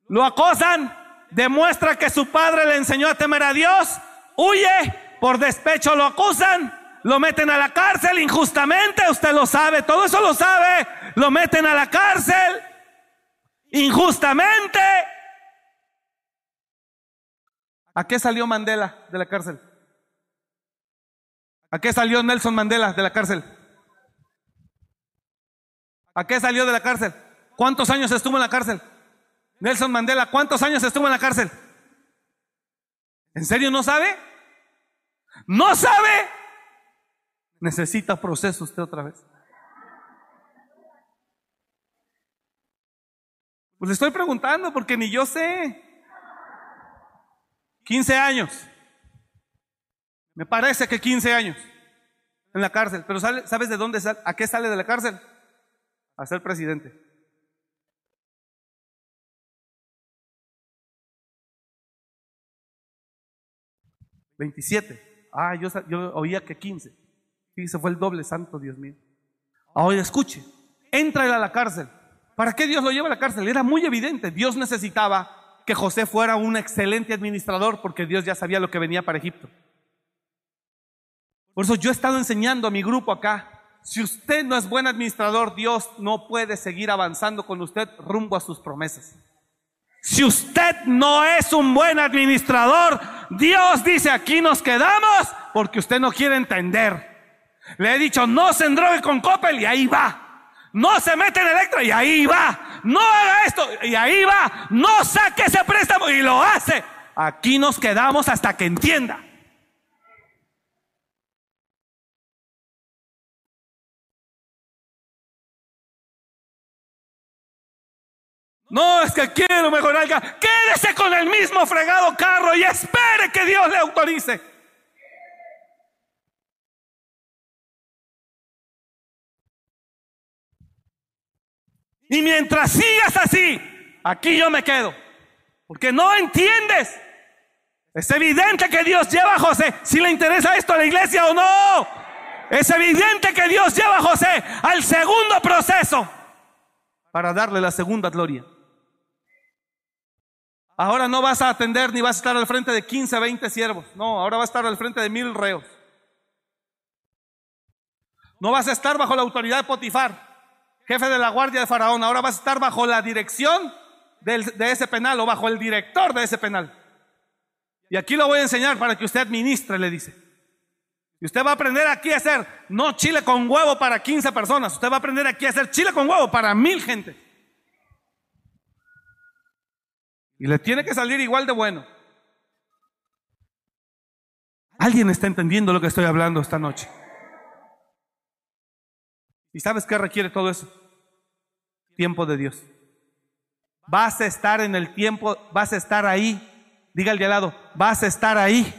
Lo acosan, demuestra que su padre le enseñó a temer a Dios, huye por despecho lo acusan, lo meten a la cárcel injustamente, usted lo sabe, todo eso lo sabe, lo meten a la cárcel injustamente. ¿A qué salió Mandela de la cárcel? ¿A qué salió Nelson Mandela de la cárcel? ¿A qué salió de la cárcel? ¿Cuántos años estuvo en la cárcel? Nelson Mandela, ¿cuántos años estuvo en la cárcel? ¿En serio no sabe? No sabe, necesita proceso usted otra vez. Pues le estoy preguntando porque ni yo sé. 15 años. Me parece que 15 años en la cárcel. Pero ¿sabes de dónde sale? ¿A qué sale de la cárcel? A ser presidente. 27 Ah, yo, oía que 15. se fue el doble, santo Dios mío. Ahora escuche, entra él a la cárcel. ¿Para qué Dios lo lleva a la cárcel? Era muy evidente. Dios necesitaba que José fuera un excelente administrador porque Dios ya sabía lo que venía para Egipto. Por eso yo he estado enseñando a mi grupo acá. Si usted no es buen administrador, Dios no puede seguir avanzando con usted rumbo a sus promesas. Si usted no es un buen administrador, Dios dice, aquí nos quedamos porque usted no quiere entender. Le he dicho, no se endrogue con Coppel y ahí va. No se mete en Electra y ahí va. No haga esto y ahí va. No saque ese préstamo y lo hace. Aquí nos quedamos hasta que entienda. No, es que quiero mejorar. Quédese con el mismo fregado carro y espere que Dios le autorice. Y mientras sigas así, aquí yo me quedo. Porque no entiendes. Es evidente que Dios lleva a José. Si le interesa esto a la iglesia o no. Es evidente que Dios lleva a José al segundo proceso para darle la segunda gloria. Ahora no vas a atender ni vas a estar al frente de 15, 20 siervos. No, ahora vas a estar al frente de mil reos. No vas a estar bajo la autoridad de Potifar, jefe de la guardia de Faraón. Ahora vas a estar bajo la dirección de ese penal o bajo el director de ese penal. Y aquí lo voy a enseñar para que usted administre, le dice. Y usted va a aprender aquí a hacer no chile con huevo para 15 personas. Usted va a aprender aquí a hacer chile con huevo para mil gente. Y le tiene que salir igual de bueno. ¿Alguien está entendiendo lo que estoy hablando esta noche? ¿Y sabes qué requiere todo eso? Tiempo de Dios. Vas a estar en el tiempo, vas a estar ahí. Diga al de al lado, vas a estar ahí.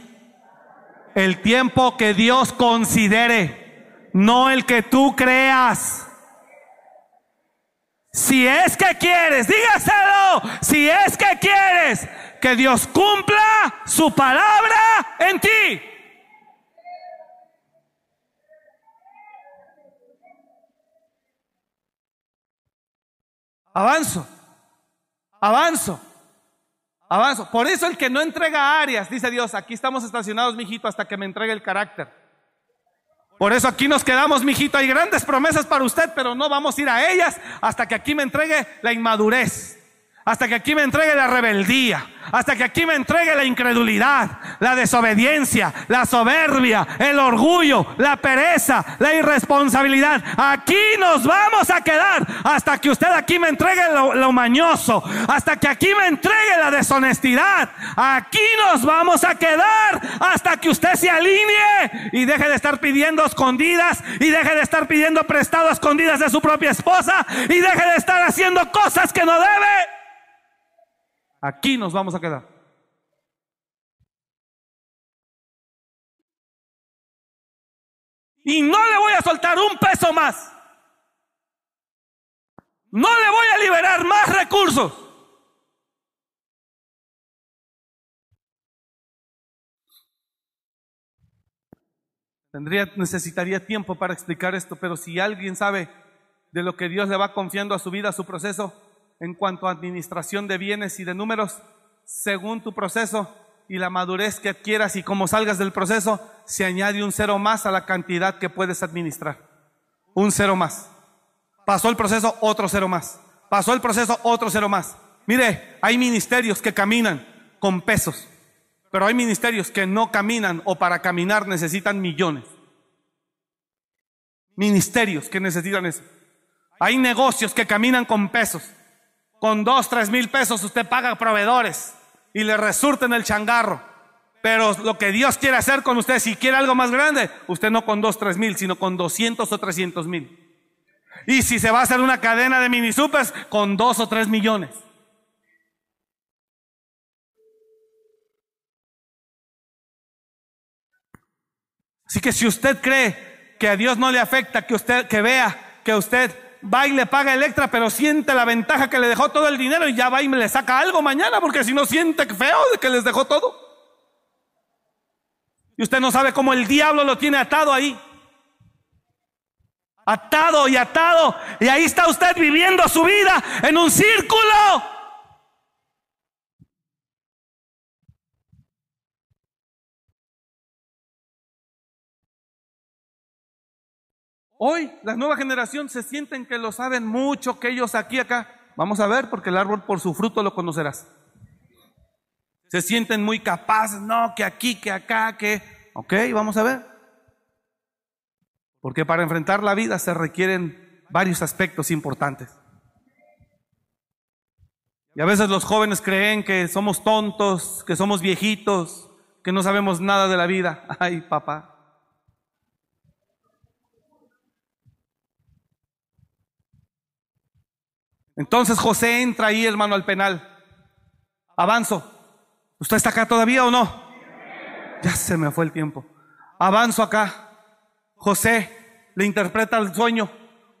El tiempo que Dios considere, no el que tú creas. Si es que quieres, dígaselo, si es que quieres que Dios cumpla su palabra en ti. Avanzo, avanzo, avanzo. Por eso el que no entrega áreas, dice Dios, aquí estamos estacionados, mijito, hasta que me entregue el carácter. Por eso aquí nos quedamos, mijito. Hay grandes promesas para usted, pero no vamos a ir a ellas hasta que aquí me entregue la inmadurez, hasta que aquí me entregue la rebeldía, hasta que aquí me entregue la incredulidad, la desobediencia, la soberbia, el orgullo, la pereza, la irresponsabilidad. Aquí nos vamos a quedar hasta que usted aquí me entregue lo, mañoso, hasta que aquí me entregue la deshonestidad. Aquí nos vamos a quedar hasta que usted se alinee y deje de estar pidiendo escondidas y deje de estar pidiendo prestado escondidas de su propia esposa y deje de estar haciendo cosas que no debe. Aquí nos vamos a quedar. Y no le voy a soltar un peso más. No le voy a liberar más recursos. Tendría, necesitaría tiempo para explicar esto, pero si alguien sabe de lo que Dios le va confiando a su vida, a su proceso, en cuanto a administración de bienes y de números, según tu proceso y la madurez que adquieras y como salgas del proceso, se añade un cero más a la cantidad que puedes administrar. Un cero más. Pasó el proceso, otro cero más. Pasó el proceso, otro cero más. Mire, hay ministerios que caminan con pesos, pero hay ministerios que no caminan o para caminar necesitan millones. Ministerios que necesitan eso. Hay negocios que caminan con pesos con dos, tres mil pesos usted paga proveedores y le en el changarro. Pero lo que Dios quiere hacer con usted, si quiere algo más grande, usted no con dos, tres mil, sino con doscientos o trescientos mil. Y si se va a hacer una cadena de mini supers, con dos o tres millones. Así que si usted cree que a Dios no le afecta que usted, que vea que usted va y le paga Electra, pero siente la ventaja que le dejó todo el dinero y ya va y le saca algo mañana, porque si no siente feo de que les dejó todo. Y usted no sabe cómo el diablo lo tiene atado ahí. Atado y atado. Y ahí está usted viviendo su vida en un círculo. Hoy la nueva generación se sienten que lo saben mucho, que ellos aquí, acá. Vamos a ver, porque el árbol por su fruto lo conocerás. Se sienten muy capaces, no, que aquí, que acá, que... Ok, vamos a ver. Porque para enfrentar la vida se requieren varios aspectos importantes. Y a veces los jóvenes creen que somos tontos, que somos viejitos, que no sabemos nada de la vida. Ay, papá. Entonces José entra ahí, hermano, al penal. Avanzo. ¿Usted está acá todavía o no? Ya se me fue el tiempo. Avanzo acá. José le interpreta el sueño.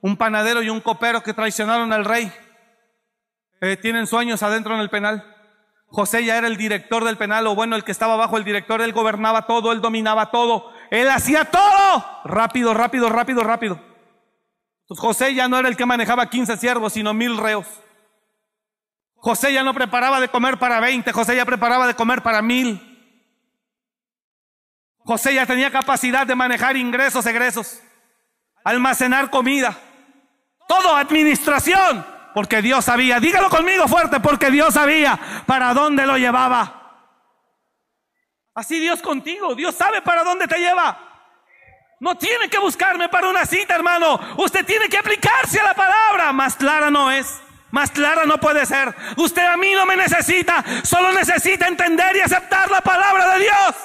Un panadero y un copero que traicionaron al rey. Eh, tienen sueños adentro en el penal. José ya era el director del penal, o bueno, el que estaba bajo el director, él gobernaba todo, él dominaba todo, él hacía todo. Rápido, rápido, rápido, rápido. José ya no era el que manejaba 15 siervos, sino mil reos. José ya no preparaba de comer para 20, José ya preparaba de comer para mil. José ya tenía capacidad de manejar ingresos, egresos, almacenar comida, todo administración, porque Dios sabía, dígalo conmigo fuerte, porque Dios sabía para dónde lo llevaba. Así Dios contigo, Dios sabe para dónde te lleva. No tiene que buscarme para una cita, hermano. Usted tiene que aplicarse a la palabra. Más clara no es. Más clara no puede ser. Usted a mí no me necesita. Solo necesita entender y aceptar la palabra de Dios.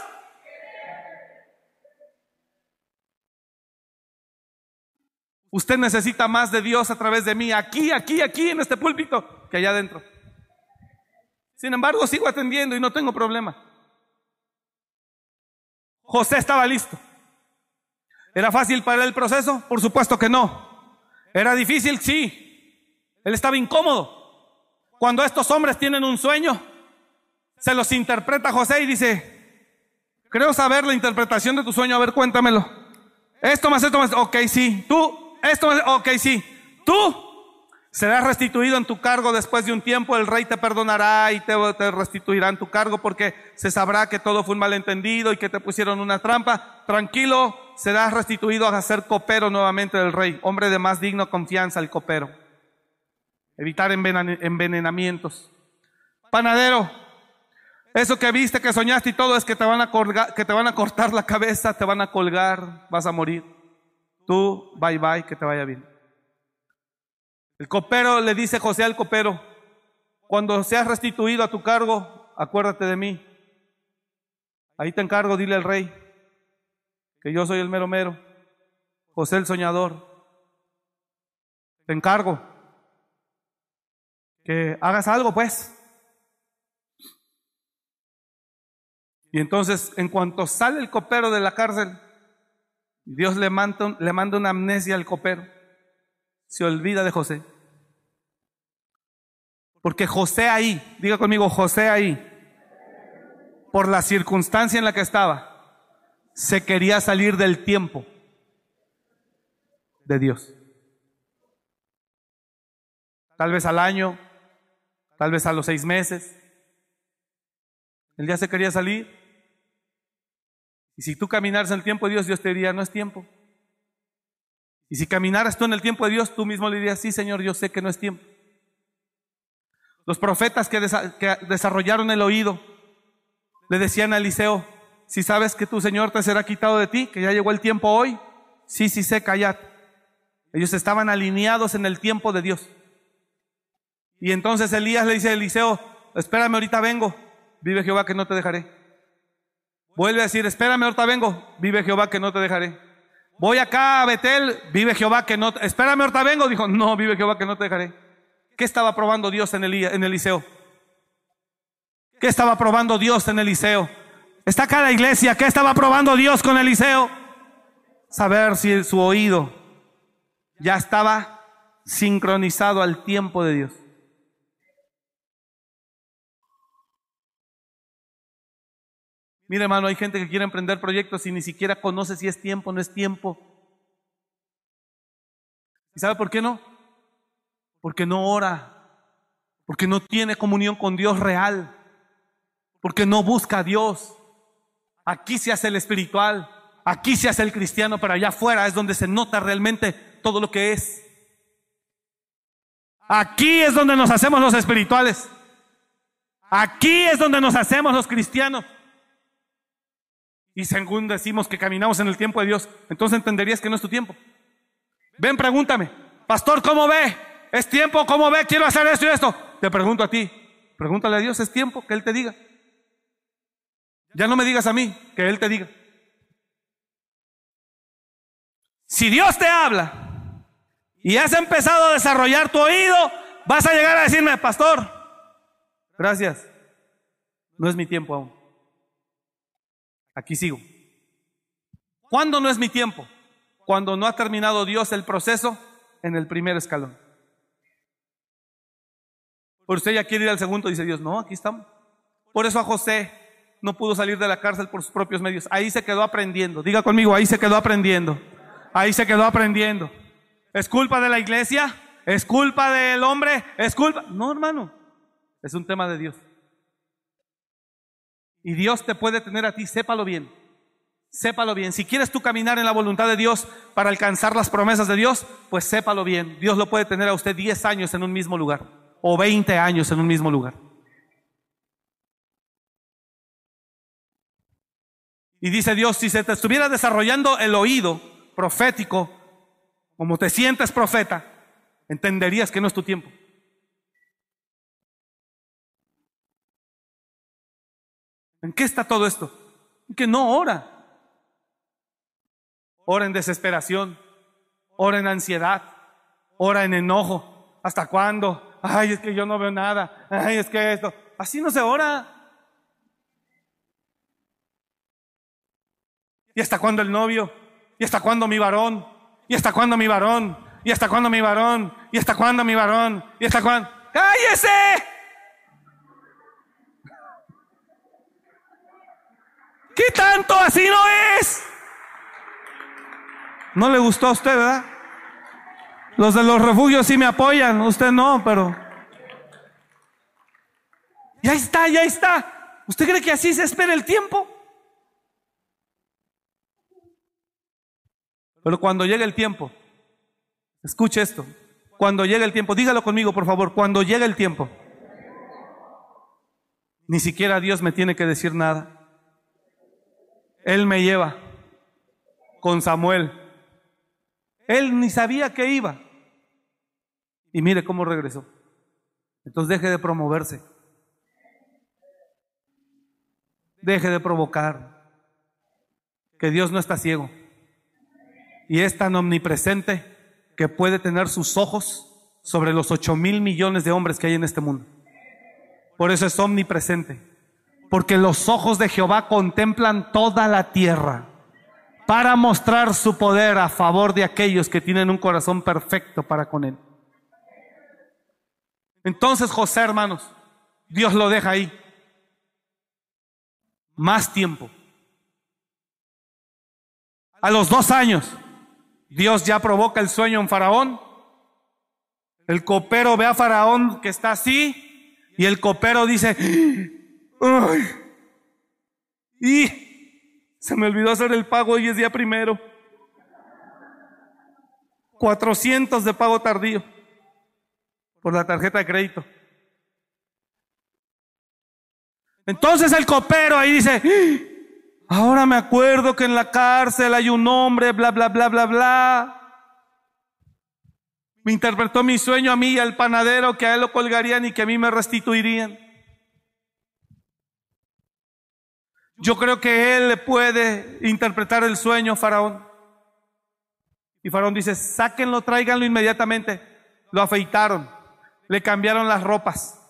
Usted necesita más de Dios a través de mí, aquí, aquí, aquí, en este púlpito, que allá adentro. Sin embargo, sigo atendiendo y no tengo problema. José estaba listo. ¿Era fácil para él el proceso? Por supuesto que no. ¿Era difícil? Sí. Él estaba incómodo. Cuando estos hombres tienen un sueño, se los interpreta José y dice, creo saber la interpretación de tu sueño, a ver, cuéntamelo. Esto más, esto más, ok, sí. Tú, esto más, ok, sí. Tú serás restituido en tu cargo después de un tiempo, el rey te perdonará y te, te, restituirá en tu cargo porque se sabrá que todo fue un malentendido y que te pusieron una trampa. Tranquilo, serás restituido a ser copero nuevamente del rey, hombre de más digno confianza el copero. Evitar envenenamientos. Panadero, eso que viste, que soñaste y todo es que te van a que te van a cortar la cabeza, te van a colgar, vas a morir. Tú, bye bye, que te vaya bien. El copero le dice José al copero, cuando seas restituido a tu cargo, acuérdate de mí. Ahí te encargo, dile al rey, que yo soy el mero mero, José el soñador. Te encargo que hagas algo, pues. Y entonces, en cuanto sale el copero de la cárcel, Dios le manda, le manda una amnesia al copero. Se olvida de José. Porque José ahí, diga conmigo, José ahí, por la circunstancia en la que estaba, se quería salir del tiempo de Dios. Tal vez al año, tal vez a los seis meses. El día se quería salir. Y si tú caminaras en el tiempo de Dios, Dios te diría, no es tiempo. Y si caminaras tú en el tiempo de Dios, tú mismo le dirías, sí, Señor, yo sé que no es tiempo. Los profetas que, que desarrollaron el oído le decían a Eliseo, si sabes que tu Señor te será quitado de ti, que ya llegó el tiempo hoy, sí, sí sé, callad. Ellos estaban alineados en el tiempo de Dios. Y entonces Elías le dice a Eliseo, espérame, ahorita vengo, vive Jehová que no te dejaré. Vuelve a decir, espérame, ahorita vengo, vive Jehová que no te dejaré. Voy acá a Betel, vive Jehová que no, espérame, ahorita vengo, dijo, no, vive Jehová que no te dejaré. ¿Qué estaba probando Dios en, en Eliseo? ¿Qué estaba probando Dios en Eliseo? Está acá la iglesia. ¿Qué estaba probando Dios con Eliseo? Saber si su oído ya estaba sincronizado al tiempo de Dios. Mire, hermano, hay gente que quiere emprender proyectos y ni siquiera conoce si es tiempo o no es tiempo. ¿Y sabe por qué no? Porque no ora, porque no tiene comunión con Dios real, porque no busca a Dios. Aquí se hace el espiritual, aquí se hace el cristiano, pero allá afuera es donde se nota realmente todo lo que es. Aquí es donde nos hacemos los espirituales. Aquí es donde nos hacemos los cristianos. Y según decimos que caminamos en el tiempo de Dios, entonces entenderías que no es tu tiempo. Ven, pregúntame, pastor, ¿cómo ve? ¿Es tiempo? ¿Cómo ve? Quiero hacer esto y esto. Te pregunto a ti, pregúntale a Dios, ¿es tiempo? Que Él te diga. Ya no me digas a mí, que Él te diga. Si Dios te habla y has empezado a desarrollar tu oído, vas a llegar a decirme, pastor, gracias, no es mi tiempo aún. Aquí sigo. ¿Cuándo no es mi tiempo? Cuando no ha terminado Dios el proceso en el primer escalón. Por usted ya quiere ir al segundo, dice Dios, no, aquí estamos. Por eso a José no pudo salir de la cárcel por sus propios medios. Ahí se quedó aprendiendo. Diga conmigo, ahí se quedó aprendiendo. Ahí se quedó aprendiendo. ¿Es culpa de la iglesia? ¿Es culpa del hombre? ¿Es culpa? No, hermano. Es un tema de Dios. Y Dios te puede tener a ti, sépalo bien. Sépalo bien. Si quieres tú caminar en la voluntad de Dios para alcanzar las promesas de Dios, pues sépalo bien. Dios lo puede tener a usted 10 años en un mismo lugar o 20 años en un mismo lugar. Y dice Dios, si se te estuviera desarrollando el oído profético, como te sientes profeta, entenderías que no es tu tiempo. ¿En qué está todo esto? Que no ora. Ora en desesperación, ora en ansiedad, ora en enojo. ¿Hasta cuándo? Ay, es que yo no veo nada. Ay, es que esto. Así no se ora. ¿Y hasta cuándo el novio? ¿Y hasta cuándo mi varón? ¿Y hasta cuándo mi varón? ¿Y hasta cuándo mi varón? ¿Y hasta cuándo mi varón? ¿Y hasta cuándo? ¡Cállese! ¿Qué tanto así no es? No le gustó a usted, ¿verdad? Los de los refugios sí me apoyan, usted no, pero... Ya está, ya está. ¿Usted cree que así se espera el tiempo? Pero cuando llegue el tiempo, escuche esto, cuando llegue el tiempo, dígalo conmigo por favor, cuando llegue el tiempo, ni siquiera Dios me tiene que decir nada. Él me lleva con Samuel. Él ni sabía que iba. Y mire cómo regresó. Entonces deje de promoverse. Deje de provocar. Que Dios no está ciego y es tan omnipresente que puede tener sus ojos sobre los ocho mil millones de hombres que hay en este mundo. Por eso es omnipresente. Porque los ojos de Jehová contemplan toda la tierra para mostrar su poder a favor de aquellos que tienen un corazón perfecto para con él. Entonces José, hermanos, Dios lo deja ahí. Más tiempo. A los dos años, Dios ya provoca el sueño en Faraón. El copero ve a Faraón que está así y el copero dice, ¡Ay! y se me olvidó hacer el pago hoy es día primero. 400 de pago tardío por la tarjeta de crédito. Entonces el copero ahí dice, Ahora me acuerdo que en la cárcel hay un hombre, bla, bla, bla, bla, bla. Me interpretó mi sueño a mí y al panadero que a él lo colgarían y que a mí me restituirían. Yo creo que él le puede interpretar el sueño a Faraón. Y Faraón dice, sáquenlo, tráiganlo inmediatamente. Lo afeitaron, le cambiaron las ropas.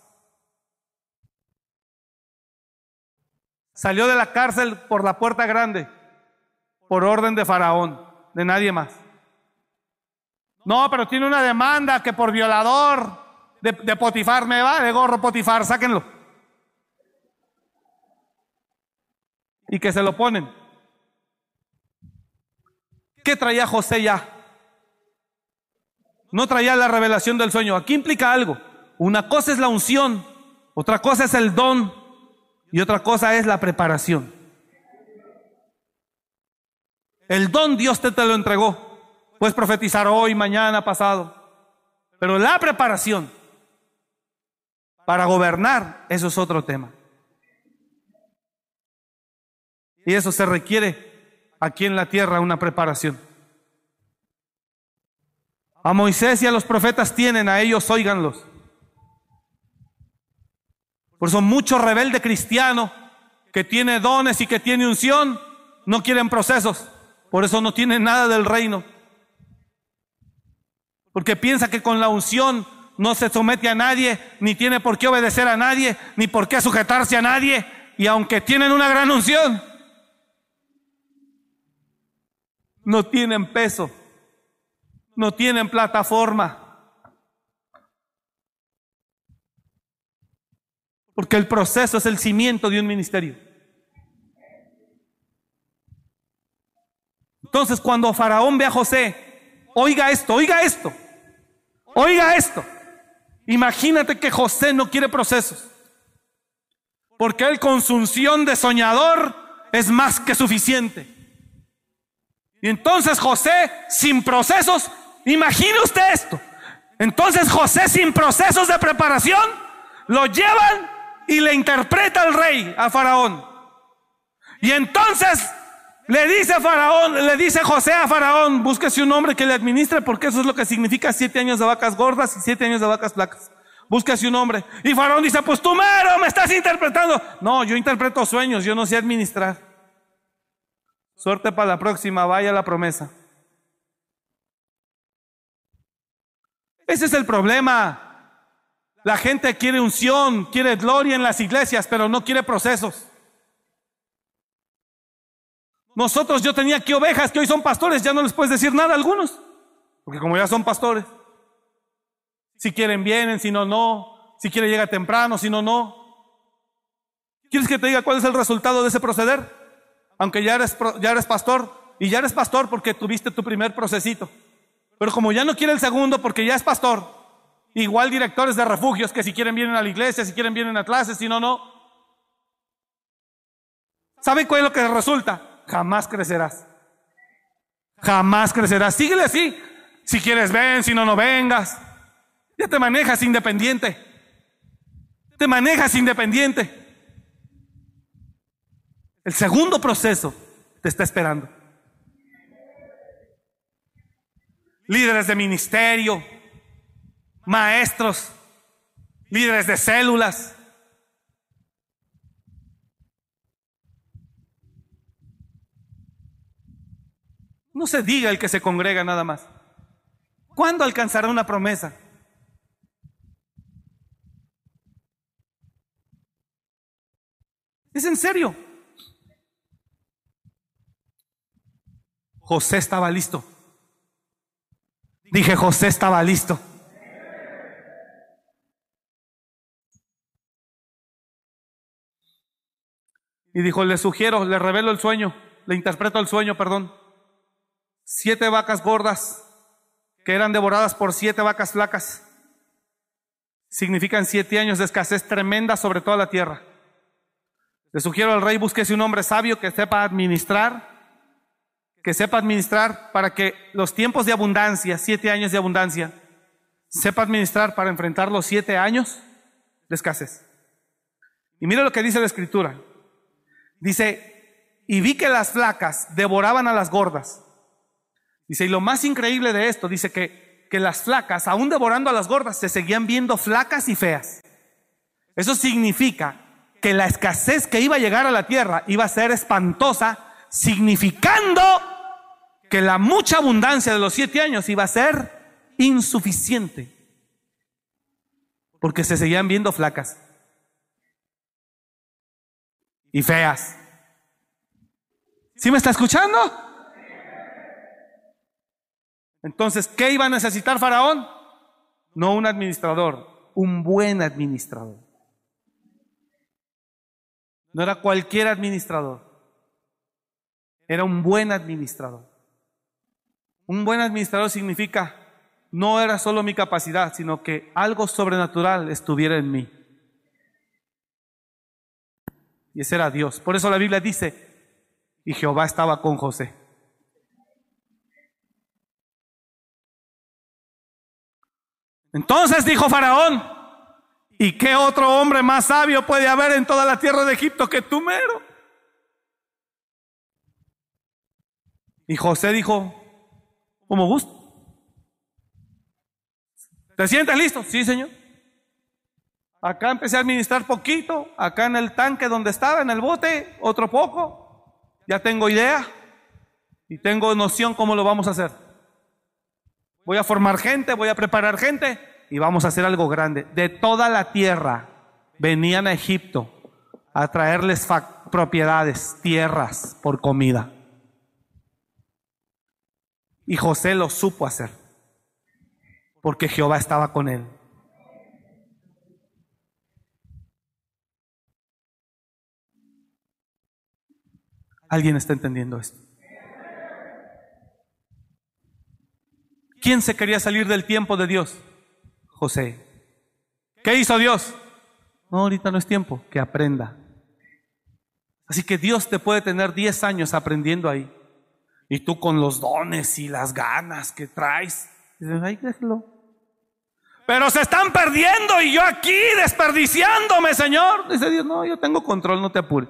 Salió de la cárcel por la puerta grande, por orden de Faraón, de nadie más. No, pero tiene una demanda que por violador de, Potifar me va, de gorro Potifar, sáquenlo. Y que se lo ponen. ¿Qué traía José ya? No traía la revelación del sueño. Aquí implica algo. Una cosa es la unción, otra cosa es el don y otra cosa es la preparación. El don Dios te, te lo entregó. Puedes profetizar hoy, mañana, pasado. Pero la preparación Para gobernar, eso es otro tema. Y eso se requiere aquí en la tierra una preparación. A Moisés y a los profetas tienen, a ellos óiganlos. Por eso mucho rebelde cristiano que tiene dones y que tiene unción, no quieren procesos. Por eso no tienen nada del reino. Porque piensa que con la unción no se somete a nadie, ni tiene por qué obedecer a nadie, ni por qué sujetarse a nadie. Y aunque tienen una gran unción, no tienen peso, no tienen plataforma. Porque el proceso es el cimiento de un ministerio. Entonces, cuando Faraón ve a José, oiga esto, oiga esto, oiga esto. Imagínate que José no quiere procesos. Porque él con su unción de soñador es más que suficiente. Y entonces José sin procesos, imagine usted esto. Entonces José sin procesos de preparación, lo llevan y le interpreta al rey, a Faraón. Y entonces le dice Faraón, le dice José a Faraón, búsquese un hombre que le administre porque eso es lo que significa siete años de vacas gordas y siete años de vacas flacas. Búsquese un hombre. Y Faraón dice, pues tú mero me estás interpretando. No, yo interpreto sueños, yo no sé administrar. Suerte para la próxima, vaya la promesa. Ese es el problema. La gente quiere unción, quiere gloria en las iglesias, pero no quiere procesos. Nosotros, yo tenía aquí ovejas que hoy son pastores, ya no les puedes decir nada a algunos, porque como ya son pastores, si quieren vienen, si no, no, si quiere llega temprano, si no, no. ¿Quieres que te diga cuál es el resultado de ese proceder? Aunque ya eres, ya eres pastor, y ya eres pastor porque tuviste tu primer procesito. Pero como ya no quiere el segundo porque ya es pastor, Igual directores de refugios que si quieren vienen a la iglesia, si quieren vienen a clases, si no, no. ¿Sabe cuál es lo que resulta? Jamás crecerás. Jamás crecerás. Síguele así. Si quieres ven, si no, no vengas. Ya te manejas independiente. Te manejas independiente. El segundo proceso te está esperando. Líderes de ministerio, maestros, líderes de células. No se diga el que se congrega nada más. ¿Cuándo alcanzará una promesa? ¿Es en serio? José estaba listo. Dije, José estaba listo. Y dijo, le sugiero, le revelo el sueño, le interpreto el sueño, perdón. Siete vacas gordas que eran devoradas por siete vacas flacas. Significan siete años de escasez tremenda sobre toda la tierra. Le sugiero al rey, búsquese un hombre sabio que sepa administrar, que sepa administrar para que los tiempos de abundancia, siete años de abundancia, sepa administrar para enfrentar los siete años de escasez. Y mire lo que dice la escritura. Dice, y vi que las flacas devoraban a las gordas. Dice, y lo más increíble de esto, dice que, que las flacas, aún devorando a las gordas, se seguían viendo flacas y feas. Eso significa que la escasez que iba a llegar a la tierra iba a ser espantosa, significando que la mucha abundancia de los siete años iba a ser insuficiente, porque se seguían viendo flacas y feas. ¿Sí me está escuchando? Entonces, ¿qué iba a necesitar Faraón? No un administrador, un buen administrador. No era cualquier administrador, era un buen administrador. Un buen administrador significa, no era solo mi capacidad, sino que algo sobrenatural estuviera en mí. Y ese era Dios. Por eso la Biblia dice, y Jehová estaba con José. Entonces dijo Faraón, ¿Y qué otro hombre más sabio puede haber en toda la tierra de Egipto que tú mero? Y José dijo, como gusto. ¿Te sientes listo? Sí, señor. Acá empecé a administrar poquito, acá en el tanque donde estaba, en el bote, otro poco. Ya tengo idea y tengo noción cómo lo vamos a hacer. Voy a formar gente, voy a preparar gente y vamos a hacer algo grande. De toda la tierra venían a Egipto a traerles propiedades, tierras por comida. Y José lo supo hacer, porque Jehová estaba con él. ¿Alguien está entendiendo esto? ¿Quién se quería salir del tiempo de Dios? José. ¿Qué hizo Dios? No, ahorita no es tiempo, que aprenda. Así que Dios te puede tener 10 años aprendiendo ahí. Y tú con los dones y las ganas que traes, dices, ay, déjalo. Pero se están perdiendo y yo aquí desperdiciándome, Señor. Dice Dios, no, yo tengo control, no te apures.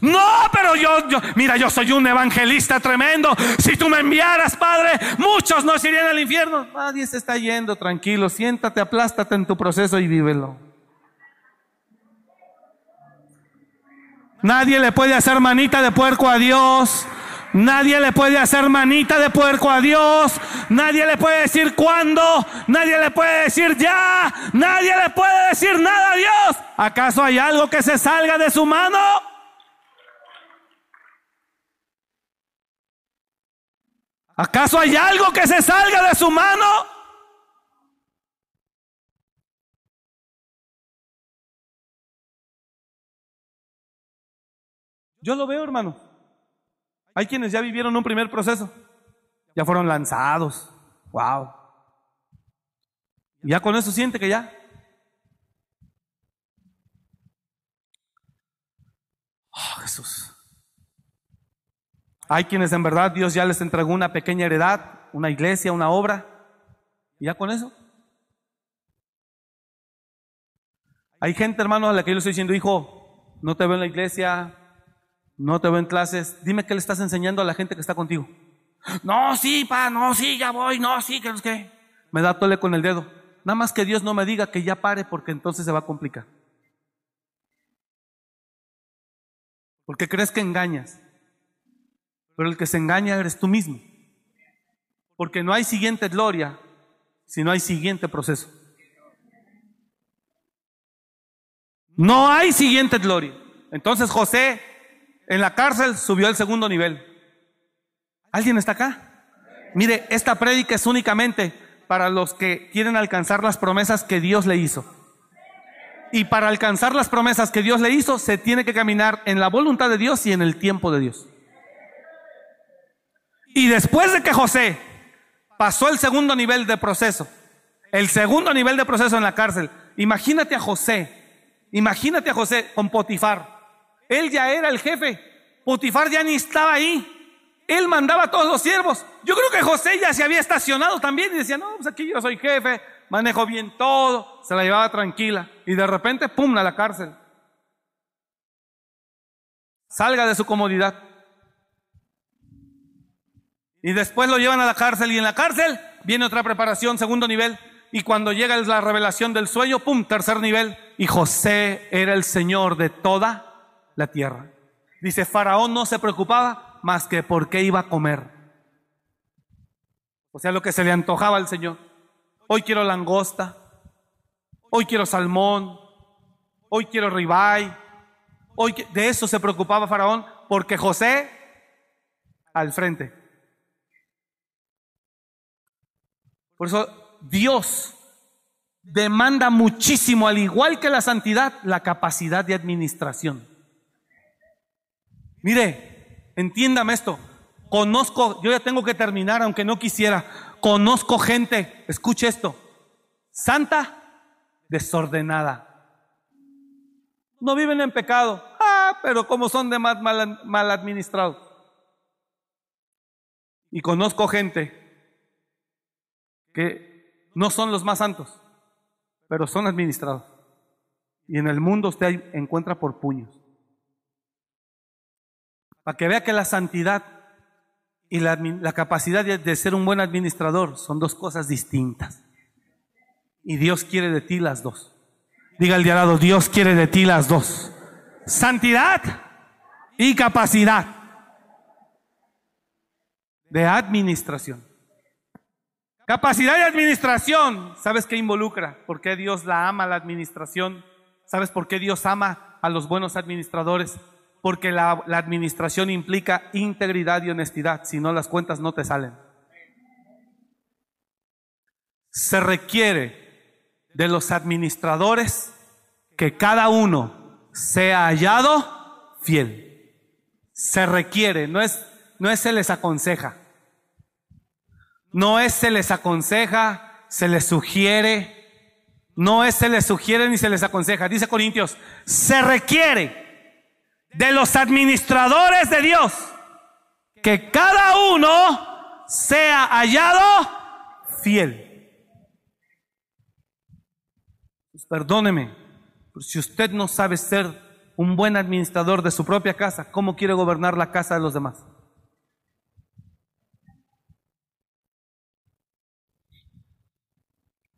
No, pero yo, yo, mira, yo soy un evangelista tremendo. Si tú me enviaras, Padre, muchos no irían al infierno. Nadie se está yendo, tranquilo. Siéntate, aplástate en tu proceso y vívelo. Nadie le puede hacer manita de puerco a Dios. Nadie le puede hacer manita de puerco a Dios. Nadie le puede decir cuándo. Nadie le puede decir ya. Nadie le puede decir nada a Dios. ¿Acaso hay algo que se salga de su mano? ¿Acaso hay algo que se salga de su mano? Yo lo veo, hermano. Hay quienes ya vivieron un primer proceso. Ya fueron lanzados. Wow. ya con eso siente que ya. Oh, Jesús. Hay quienes en verdad Dios ya les entregó una pequeña heredad, una iglesia, una obra. ¿Y ya con eso? Hay gente, hermano, a la que yo le estoy diciendo, hijo, no te veo en la iglesia, no te veo en clases, dime qué le estás enseñando a la gente que está contigo. No, sí, pa, no, sí, ya voy, no, sí, que es que. Me da tole con el dedo. Nada más que Dios no me diga que ya pare porque entonces se va a complicar. Porque crees que engañas pero el que se engaña eres tú mismo. Porque no hay siguiente gloria si no hay siguiente proceso. No hay siguiente gloria. Entonces José en la cárcel subió al segundo nivel. ¿Alguien está acá? Mire, esta prédica es únicamente para los que quieren alcanzar las promesas que Dios le hizo. Y para alcanzar las promesas que Dios le hizo, se tiene que caminar en la voluntad de Dios y en el tiempo de Dios. Y después de que José pasó el segundo nivel de proceso, el segundo nivel de proceso en la cárcel, imagínate a José, imagínate a José con Potifar. Él ya era el jefe, Potifar ya ni estaba ahí. Él mandaba a todos los siervos. Yo creo que José ya se había estacionado también y decía, no, pues aquí yo soy jefe, manejo bien todo, se la llevaba tranquila. Y de repente, pum, a la cárcel. Salga de su comodidad. Y después lo llevan a la cárcel y en la cárcel viene otra preparación, segundo nivel. Y cuando llega la revelación del sueño, ¡pum!, tercer nivel. Y José era el Señor de toda la tierra. Dice, Faraón no se preocupaba más que por qué iba a comer. O sea, lo que se le antojaba al Señor. Hoy quiero langosta, hoy quiero salmón, hoy quiero ribeye. Hoy, de eso se preocupaba Faraón, porque José al frente. Por eso Dios demanda muchísimo, al igual que la santidad, la capacidad de administración. Mire, entiéndame esto. Conozco, yo ya tengo que terminar, aunque no quisiera. Conozco gente, escuche esto, santa, desordenada. No viven en pecado, ah, pero como son de mal, mal, mal administrados. Y conozco gente que no son los más santos, pero son administrados. Y en el mundo usted encuentra por puños. Para que vea que la santidad y la, la capacidad de, de ser un buen administrador son dos cosas distintas. Y Dios quiere de ti las dos. Diga el diarado, Dios quiere de ti las dos. Santidad y capacidad de administración. Capacidad de administración, ¿sabes qué involucra? ¿Por qué Dios la ama la administración? ¿Sabes por qué Dios ama a los buenos administradores? Porque la, la administración implica integridad y honestidad, si no las cuentas no te salen. Se requiere de los administradores que cada uno sea hallado fiel. Se requiere, no es, no es se les aconseja. No es se les aconseja, se les sugiere, no es se les sugiere ni se les aconseja. Dice Corintios, se requiere de los administradores de Dios que cada uno sea hallado fiel. Pues perdóneme, si usted no sabe ser un buen administrador de su propia casa, ¿cómo quiere gobernar la casa de los demás?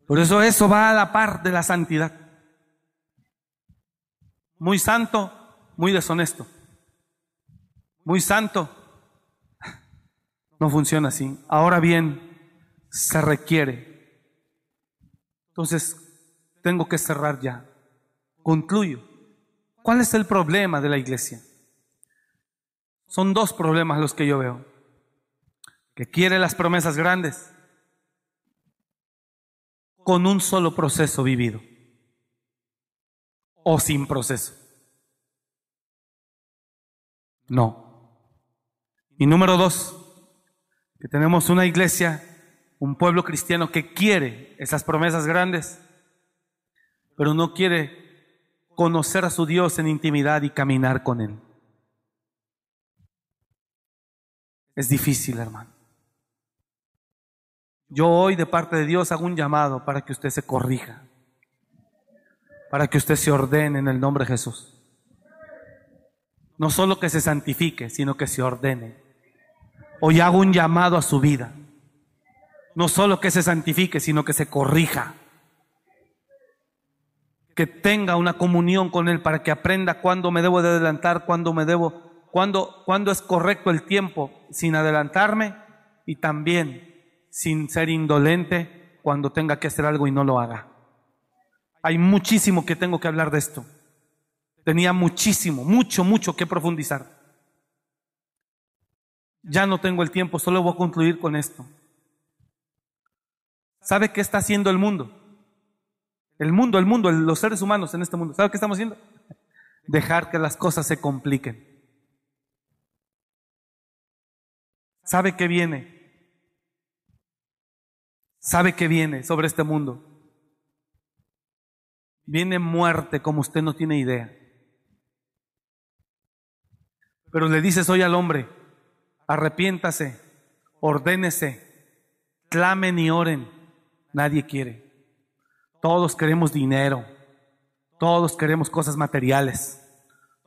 Por eso eso va a la par de la santidad. Muy santo, muy deshonesto. Muy santo. No funciona así. Ahora bien, se requiere. Entonces, tengo que cerrar ya. Concluyo. ¿Cuál es el problema de la iglesia? Son dos problemas los que yo veo. Que quiere las promesas grandes con un solo proceso vivido o sin proceso. No. Y número dos, que tenemos una iglesia, un pueblo cristiano que quiere esas promesas grandes, pero no quiere conocer a su Dios en intimidad y caminar con Él. Es difícil, hermano. Yo hoy de parte de Dios hago un llamado para que usted se corrija, para que usted se ordene en el nombre de Jesús. No solo que se santifique, sino que se ordene. Hoy hago un llamado a su vida. No solo que se santifique, sino que se corrija. Que tenga una comunión con Él para que aprenda cuándo me debo de adelantar, cuándo me debo, cuándo, cuándo es correcto el tiempo sin adelantarme y también sin ser indolente cuando tenga que hacer algo y no lo haga. Hay muchísimo que tengo que hablar de esto. Tenía muchísimo, mucho, mucho que profundizar. Ya no tengo el tiempo, solo voy a concluir con esto. ¿Sabe qué está haciendo el mundo? El mundo, el mundo, los seres humanos en este mundo. ¿Sabe qué estamos haciendo? Dejar que las cosas se compliquen. ¿Sabe qué viene? Sabe que viene sobre este mundo. Viene muerte como usted no tiene idea. Pero le dices hoy al hombre, arrepiéntase, ordénese, clamen y oren. Nadie quiere. Todos queremos dinero. Todos queremos cosas materiales.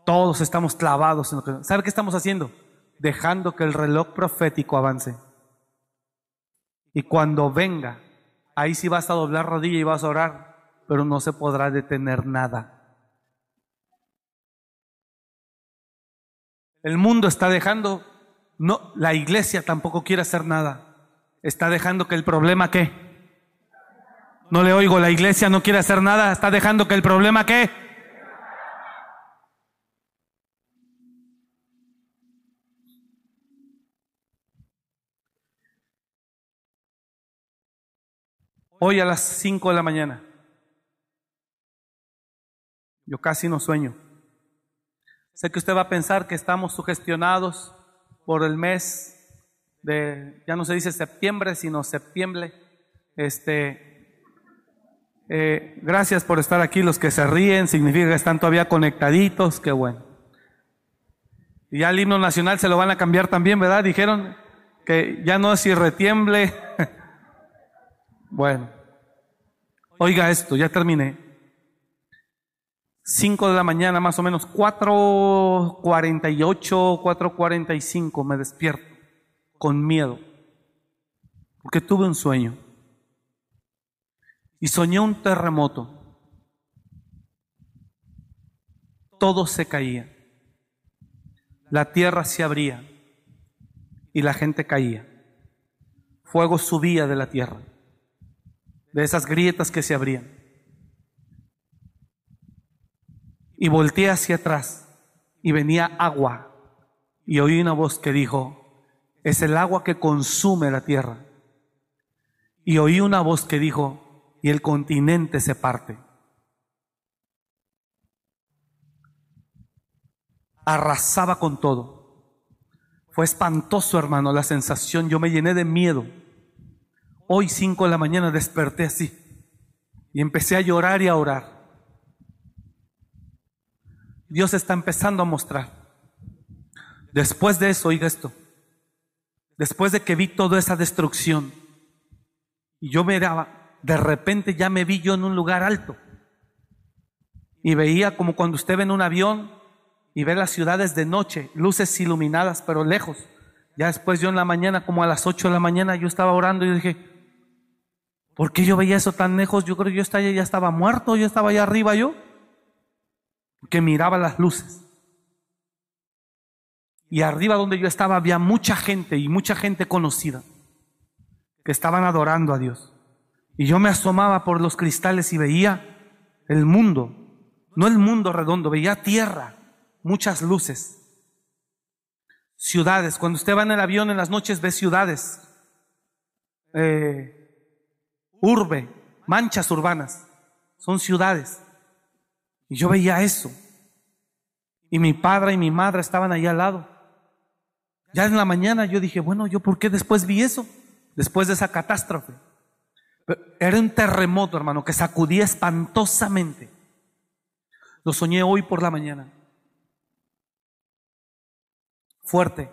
Todos estamos clavados en lo que... ¿Sabe qué estamos haciendo? Dejando que el reloj profético avance. Y cuando venga, ahí sí vas a doblar rodilla y vas a orar, pero no se podrá detener nada. El mundo está dejando, no, la iglesia tampoco quiere hacer nada. Está dejando que el problema qué? No le oigo, la iglesia no quiere hacer nada, está dejando que el problema qué? Hoy a las 5 de la mañana. Yo casi no sueño. Sé que usted va a pensar que estamos sugestionados por el mes de, ya no se dice septiembre, sino septiembre. Este, eh, gracias por estar aquí. Los que se ríen significa que están todavía conectaditos. Qué bueno. Y ya el himno nacional se lo van a cambiar también, ¿verdad? Dijeron que ya no es si retiemble. Bueno, Oiga esto, ya terminé. 5 de la mañana, más o menos, 4.48, 4.45 me despierto con miedo, porque tuve un sueño y soñé un terremoto. Todo se caía, la tierra se abría y la gente caía. Fuego subía de la tierra, de esas grietas que se abrían. y volteé hacia atrás y venía agua y oí una voz que dijo, es el agua que consume la tierra. Y oí una voz que dijo, y el continente se parte. Arrasaba con todo. Fue espantoso, hermano, la sensación. Yo me llené de miedo. Hoy, cinco de la mañana, desperté así. Y empecé a llorar y a orar. Dios está empezando a mostrar. Después de eso, oiga esto, después de que vi toda esa destrucción, y yo me daba, de repente ya me vi yo en un lugar alto, y veía como cuando usted ve en un avión y ve las ciudades de noche, luces iluminadas, pero lejos. Ya después yo en la mañana, como a las 8 de la mañana, yo estaba orando y dije, ¿por qué yo veía eso tan lejos? Yo creo que yo estaba, ya estaba muerto, yo estaba allá arriba yo que miraba las luces. Y arriba donde yo estaba había mucha gente y mucha gente conocida que estaban adorando a Dios. Y yo me asomaba por los cristales y veía el mundo, no el mundo redondo, veía tierra, muchas luces, ciudades. Cuando usted va en el avión en las noches ve ciudades, eh, urbe, manchas urbanas, son ciudades. Y yo veía eso. Y mi padre y mi madre estaban ahí al lado. Ya en la mañana yo dije, bueno, ¿yo por qué después vi eso? Después de esa catástrofe. Era un terremoto, hermano, que sacudía espantosamente. Lo soñé hoy por la mañana. Fuerte.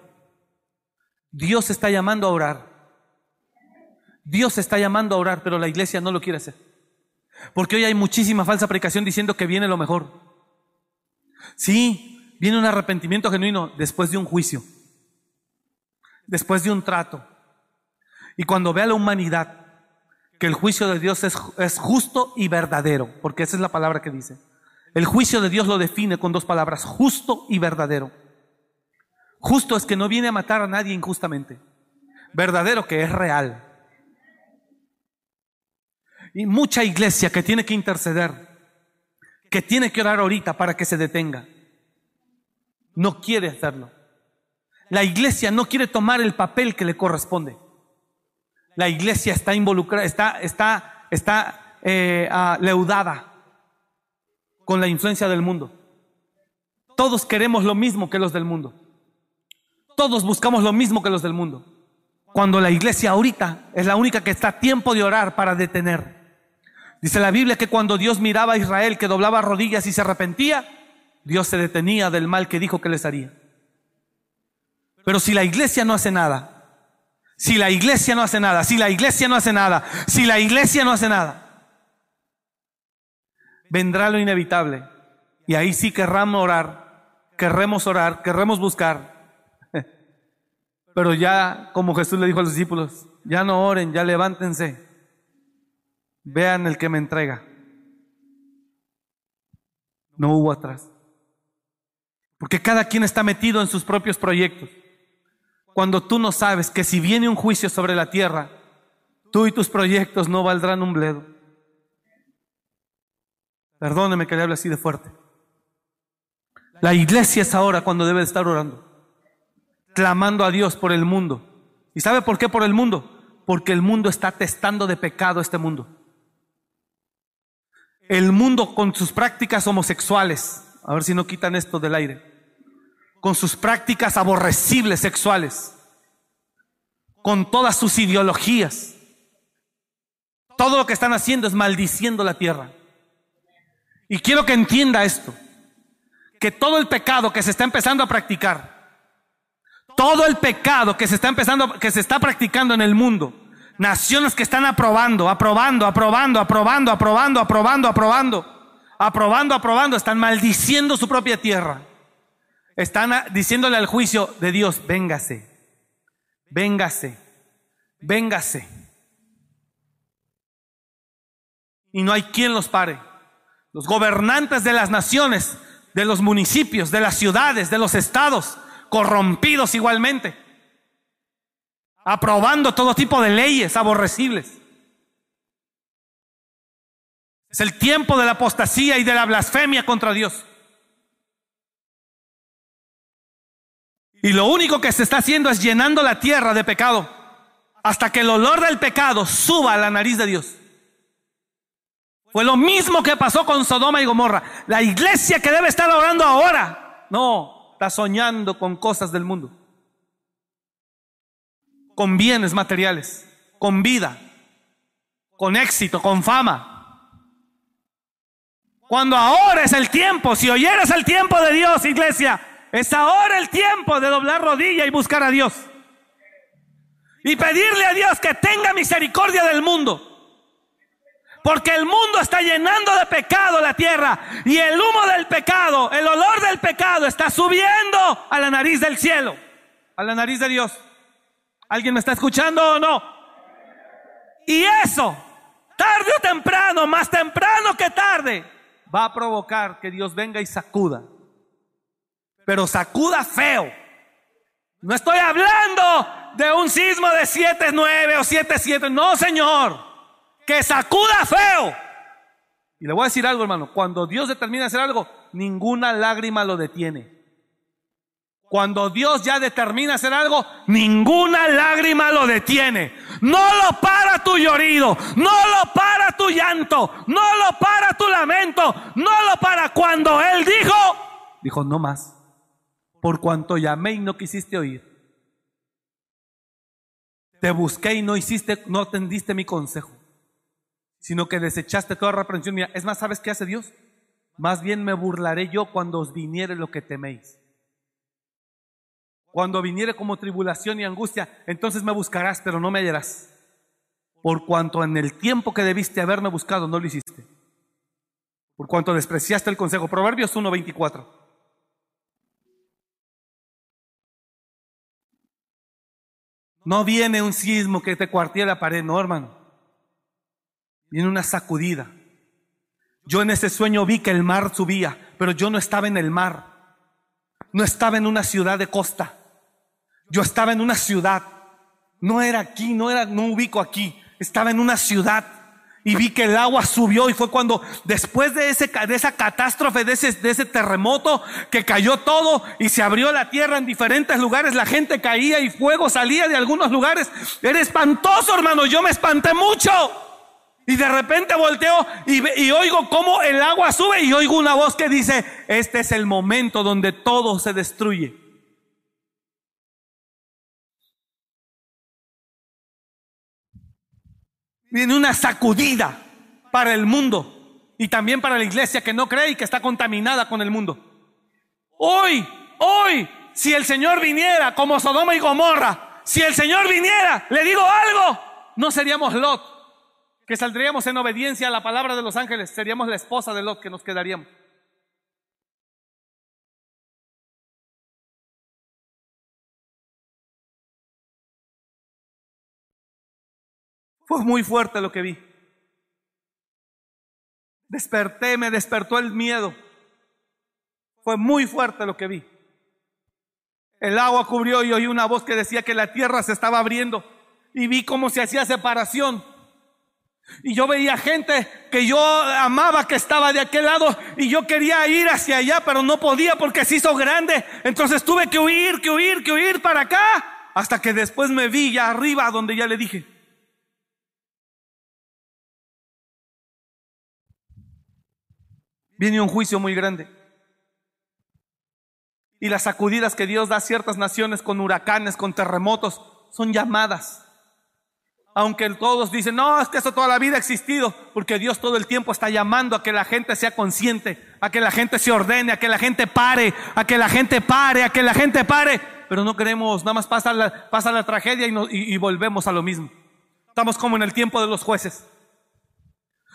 Dios está llamando a orar. Dios está llamando a orar, pero la iglesia no lo quiere hacer. Porque hoy hay muchísima falsa predicación diciendo que viene lo mejor. Sí, viene un arrepentimiento genuino después de un juicio, después de un trato. Y cuando vea la humanidad que el juicio de Dios es, es justo y verdadero, porque esa es la palabra que dice. El juicio de Dios lo define con dos palabras, justo y verdadero. Justo es que no viene a matar a nadie injustamente. Verdadero que es real. Y mucha iglesia que tiene que interceder, que tiene que orar ahorita para que se detenga. No quiere hacerlo. La iglesia no quiere tomar el papel que le corresponde. La iglesia está involucrada, está, está, está eh, leudada con la influencia del mundo. Todos queremos lo mismo que los del mundo. Todos buscamos lo mismo que los del mundo. Cuando la iglesia ahorita es la única que está a tiempo de orar para detener. Dice la Biblia que cuando Dios miraba a Israel que doblaba rodillas y se arrepentía, Dios se detenía del mal que dijo que les haría. Pero si la iglesia no hace nada, si la iglesia no hace nada, si la iglesia no hace nada, si la iglesia no hace nada, vendrá lo inevitable. Y ahí sí querramos orar, querremos orar, querremos buscar. Pero ya, como Jesús le dijo a los discípulos, ya no oren, ya levántense Vean el que me entrega. No hubo atrás. Porque cada quien está metido en sus propios proyectos. Cuando tú no sabes que si viene un juicio sobre la tierra, tú y tus proyectos no valdrán un bledo. Perdóneme que le hable así de fuerte. La iglesia es ahora cuando debe estar orando, clamando a Dios por el mundo. ¿Y sabe por qué por el mundo? Porque el mundo está testando de pecado este mundo el mundo con sus prácticas homosexuales, a ver si no quitan esto del aire, con sus prácticas aborrecibles sexuales, con todas sus ideologías. Todo lo que están haciendo es maldiciendo la tierra. Y quiero que entienda esto, que todo el pecado que se está empezando a practicar, todo el pecado que se está empezando, que se está practicando en el mundo, Naciones que están aprobando, aprobando, aprobando, aprobando, aprobando, aprobando, aprobando, aprobando, aprobando, están maldiciendo su propia tierra. Están diciéndole al juicio de Dios, véngase, véngase, véngase. Y no hay quien los pare. Los gobernantes de las naciones, de los municipios, de las ciudades, de los estados, corrompidos igualmente, aprobando todo tipo de leyes aborrecibles. Es el tiempo de la apostasía y de la blasfemia contra Dios. Y lo único que se está haciendo es llenando la tierra de pecado hasta que el olor del pecado suba a la nariz de Dios. Fue lo mismo que pasó con Sodoma y Gomorra. La iglesia que debe estar orando ahora, no, está soñando con cosas del mundo, con bienes materiales, con vida, con éxito, con fama. Cuando ahora es el tiempo, si oyeras el tiempo de Dios, iglesia, es ahora el tiempo de doblar rodilla y buscar a Dios. Y pedirle a Dios que tenga misericordia del mundo. Porque el mundo está llenando de pecado la tierra. Y el humo del pecado, el olor del pecado está subiendo a la nariz del cielo. A la nariz de Dios. ¿Alguien me está escuchando o no? Y eso, tarde o temprano, más temprano que tarde, va a provocar que Dios venga y sacuda pero sacuda feo. No estoy hablando de un sismo de 7.9 o 7.7. No, Señor. Que sacuda feo. Y le voy a decir algo, hermano. Cuando Dios determina hacer algo, ninguna lágrima lo detiene. Cuando Dios ya determina hacer algo, ninguna lágrima lo detiene. No lo para tu llorido, no lo para tu llanto, no lo para tu lamento, no lo para cuando Él dijo, dijo no más por cuanto llamé y no quisiste oír. Te busqué y no hiciste, no atendiste mi consejo, sino que desechaste toda reprensión mía. Es más, ¿sabes qué hace Dios? Más bien me burlaré yo cuando os viniere lo que teméis. Cuando viniere como tribulación y angustia, entonces me buscarás, pero no me hallarás. Por cuanto en el tiempo que debiste haberme buscado, no lo hiciste. Por cuanto despreciaste el consejo. Proverbios 1.24. No viene un sismo que te cuartee la pared, no, hermano. Viene una sacudida. Yo en ese sueño vi que el mar subía, pero yo no estaba en el mar. No estaba en una ciudad de costa. Yo estaba en una ciudad. No era aquí, no era, no ubico aquí. Estaba en una ciudad y vi que el agua subió y fue cuando después de, ese, de esa catástrofe, de ese, de ese terremoto que cayó todo y se abrió la tierra en diferentes lugares, la gente caía y fuego salía de algunos lugares. Era espantoso, hermano, yo me espanté mucho. Y de repente volteo y, y oigo cómo el agua sube y oigo una voz que dice, este es el momento donde todo se destruye. Viene una sacudida para el mundo y también para la iglesia que no cree y que está contaminada con el mundo. Hoy, hoy, si el Señor viniera como Sodoma y Gomorra, si el Señor viniera, le digo algo, no seríamos Lot, que saldríamos en obediencia a la palabra de los ángeles, seríamos la esposa de Lot que nos quedaríamos. Fue muy fuerte lo que vi. Desperté, me despertó el miedo. Fue muy fuerte lo que vi. El agua cubrió y oí una voz que decía que la tierra se estaba abriendo y vi cómo se hacía separación. Y yo veía gente que yo amaba que estaba de aquel lado y yo quería ir hacia allá, pero no podía porque se hizo grande. Entonces tuve que huir, que huir, que huir para acá, hasta que después me vi ya arriba donde ya le dije, viene un juicio muy grande. Y las sacudidas que Dios da a ciertas naciones con huracanes, con terremotos, son llamadas. Aunque todos dicen, no, es que eso toda la vida ha existido, porque Dios todo el tiempo está llamando a que la gente sea consciente, a que la gente se ordene, a que la gente pare, a que la gente pare, a que la gente pare. Pero no queremos, nada más pasa la, tragedia y, y volvemos a lo mismo. Estamos como en el tiempo de los jueces.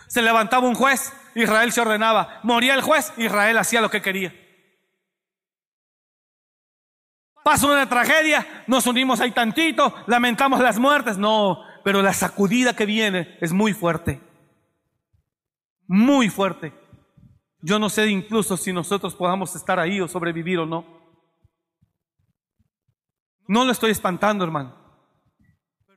Se levantaba un juez, Israel se ordenaba. Moría el juez, Israel hacía lo que quería. Pasa una tragedia, nos unimos ahí tantito, lamentamos las muertes. No, pero la sacudida que viene es muy fuerte. Muy fuerte. Yo no sé incluso si nosotros podamos estar ahí o sobrevivir o no. No lo estoy espantando, hermano.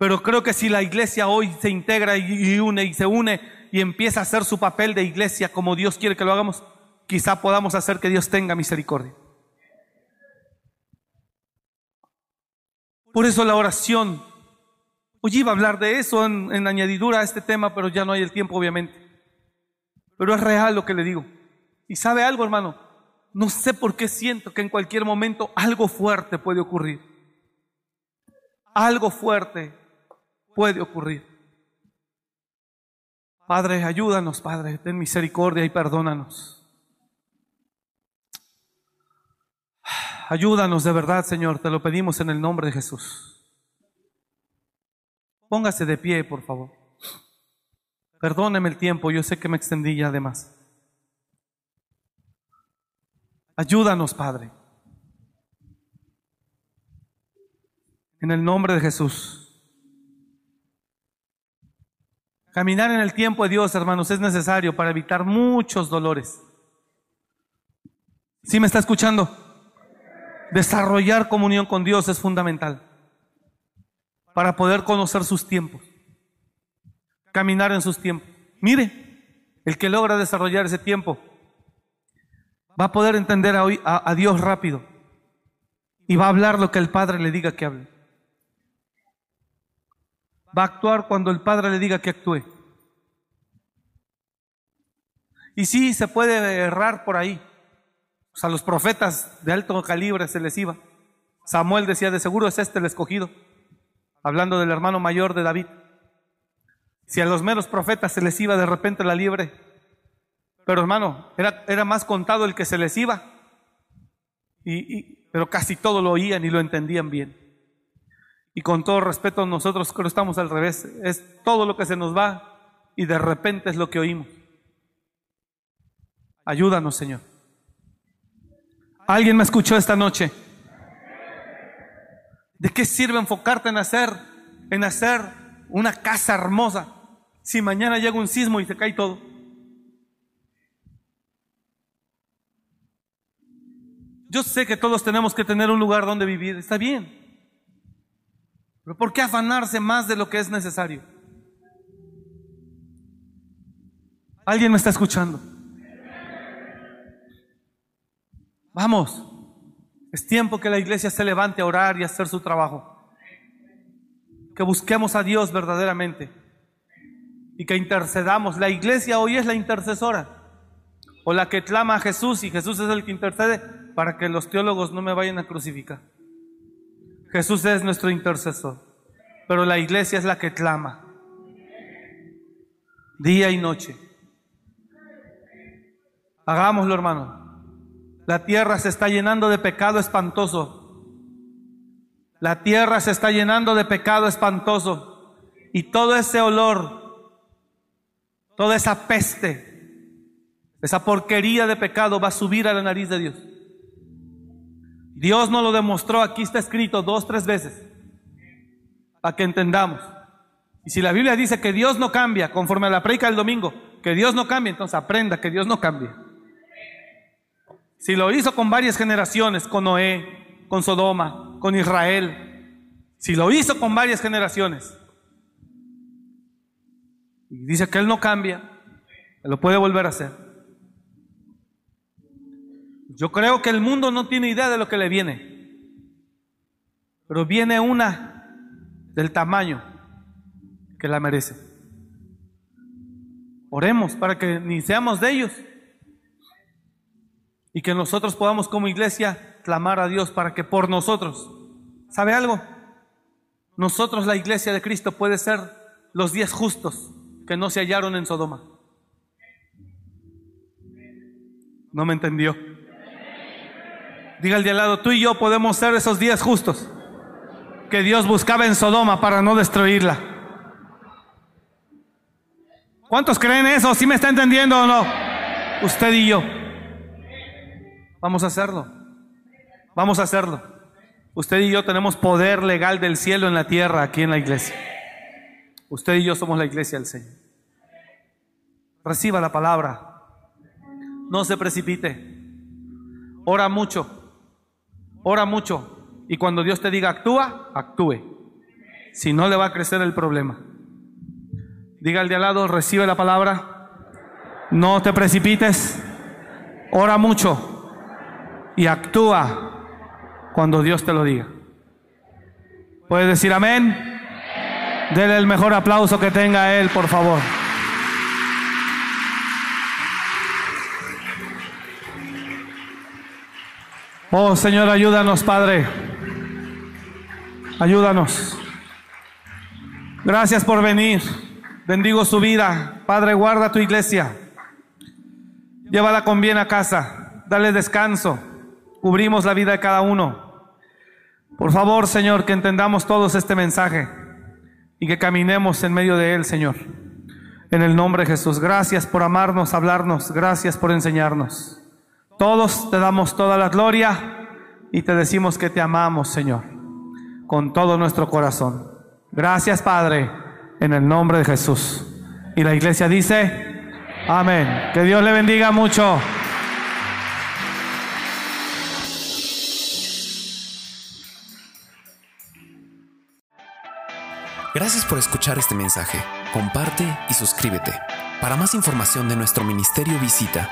Pero creo que si la iglesia hoy se integra y une y se une y empieza a hacer su papel de iglesia como Dios quiere que lo hagamos, quizá podamos hacer que Dios tenga misericordia. Por eso la oración. Hoy iba a hablar de eso en, en añadidura a este tema, pero ya no hay el tiempo, obviamente. Pero es real lo que le digo. Y sabe algo, hermano, no sé por qué siento que en cualquier momento algo fuerte puede ocurrir. Algo fuerte puede ocurrir. Padre, ayúdanos, Padre, ten misericordia y perdónanos. Ayúdanos de verdad, Señor, te lo pedimos en el nombre de Jesús. Póngase de pie, por favor. Perdóneme el tiempo, yo sé que me extendí ya de más. Ayúdanos, Padre. En el nombre de Jesús. Caminar en el tiempo de Dios, hermanos, es necesario para evitar muchos dolores. ¿Sí me está escuchando? Desarrollar comunión con Dios es fundamental para poder conocer sus tiempos, caminar en sus tiempos. Mire, el que logra desarrollar ese tiempo va a poder entender a, a, Dios rápido y va a hablar lo que el Padre le diga que hable. Va a actuar cuando el Padre le diga que actúe. Y sí, se puede errar por ahí. O sea, los profetas de alto calibre se les iba. Samuel decía, de seguro es este el escogido, hablando del hermano mayor de David. Si a los menos profetas se les iba de repente la liebre, pero hermano, era, era más contado el que se les iba, y, pero casi todo lo oían y lo entendían bien. Y con todo respeto, nosotros creo estamos al revés, es todo lo que se nos va y de repente es lo que oímos. Ayúdanos, Señor. ¿Alguien me escuchó esta noche? ¿De qué sirve enfocarte en hacer, en hacer una casa hermosa si mañana llega un sismo y se cae todo? Yo sé que todos tenemos que tener un lugar donde vivir, está bien. Pero ¿por qué afanarse más de lo que es necesario? ¿Alguien me está escuchando? Vamos, es tiempo que la iglesia se levante a orar y a hacer su trabajo. Que busquemos a Dios verdaderamente y que intercedamos. La iglesia hoy es la intercesora o la que clama a Jesús y Jesús es el que intercede para que los teólogos no me vayan a crucificar. Jesús es nuestro intercesor, pero la iglesia es la que clama día y noche. Hagámoslo, hermano. La tierra se está llenando de pecado espantoso. La tierra se está llenando de pecado espantoso. Y todo ese olor, toda esa peste, esa porquería de pecado va a subir a la nariz de Dios. Dios nos lo demostró, aquí está escrito dos, tres veces, para que entendamos. Y si la Biblia dice que Dios no cambia, conforme a la predica del domingo, que Dios no cambia, entonces aprenda que Dios no cambia. Si lo hizo con varias generaciones, con Noé, con Sodoma, con Israel, si lo hizo con varias generaciones, y dice que Él no cambia, lo puede volver a hacer. Yo creo que el mundo no tiene idea de lo que le viene, pero viene una del tamaño que la merece. Oremos para que ni seamos de ellos, y que nosotros podamos como iglesia clamar a Dios para que por nosotros, ¿sabe algo? Nosotros, la iglesia de Cristo, puede ser los diez justos que no se hallaron en Sodoma. No me entendió. Diga el de al lado, tú y yo podemos ser esos diez justos que Dios buscaba en Sodoma para no destruirla. ¿Cuántos creen eso? ¿Sí me está entendiendo o no? Usted y yo. Vamos a hacerlo. Vamos a hacerlo. Usted y yo tenemos poder legal del cielo en la tierra aquí en la iglesia. Usted y yo somos la iglesia del Señor. Reciba la palabra. No se precipite. Ora mucho. Ora mucho. Y cuando Dios te diga actúa, actúe. Si no le va a crecer el problema. Diga al de al lado, recibe la palabra. No te precipites. Ora mucho. Y actúa cuando Dios te lo diga. ¿Puedes decir amén? Dele el mejor aplauso que tenga él, por favor. Oh Señor, ayúdanos, Padre. Ayúdanos. Gracias por venir. Bendigo su vida. Padre, guarda tu iglesia. Llévala con bien a casa. Dale descanso. Cubrimos la vida de cada uno. Por favor, Señor, que entendamos todos este mensaje y que caminemos en medio de él, Señor. En el nombre de Jesús. Gracias por amarnos, hablarnos. Gracias por enseñarnos. Todos te damos toda la gloria y te decimos que te amamos, Señor, con todo nuestro corazón. Gracias, Padre, en el nombre de Jesús. Y la iglesia dice, amén. Que Dios le bendiga mucho. Gracias por escuchar este mensaje. Comparte y suscríbete. Para más información de nuestro ministerio visita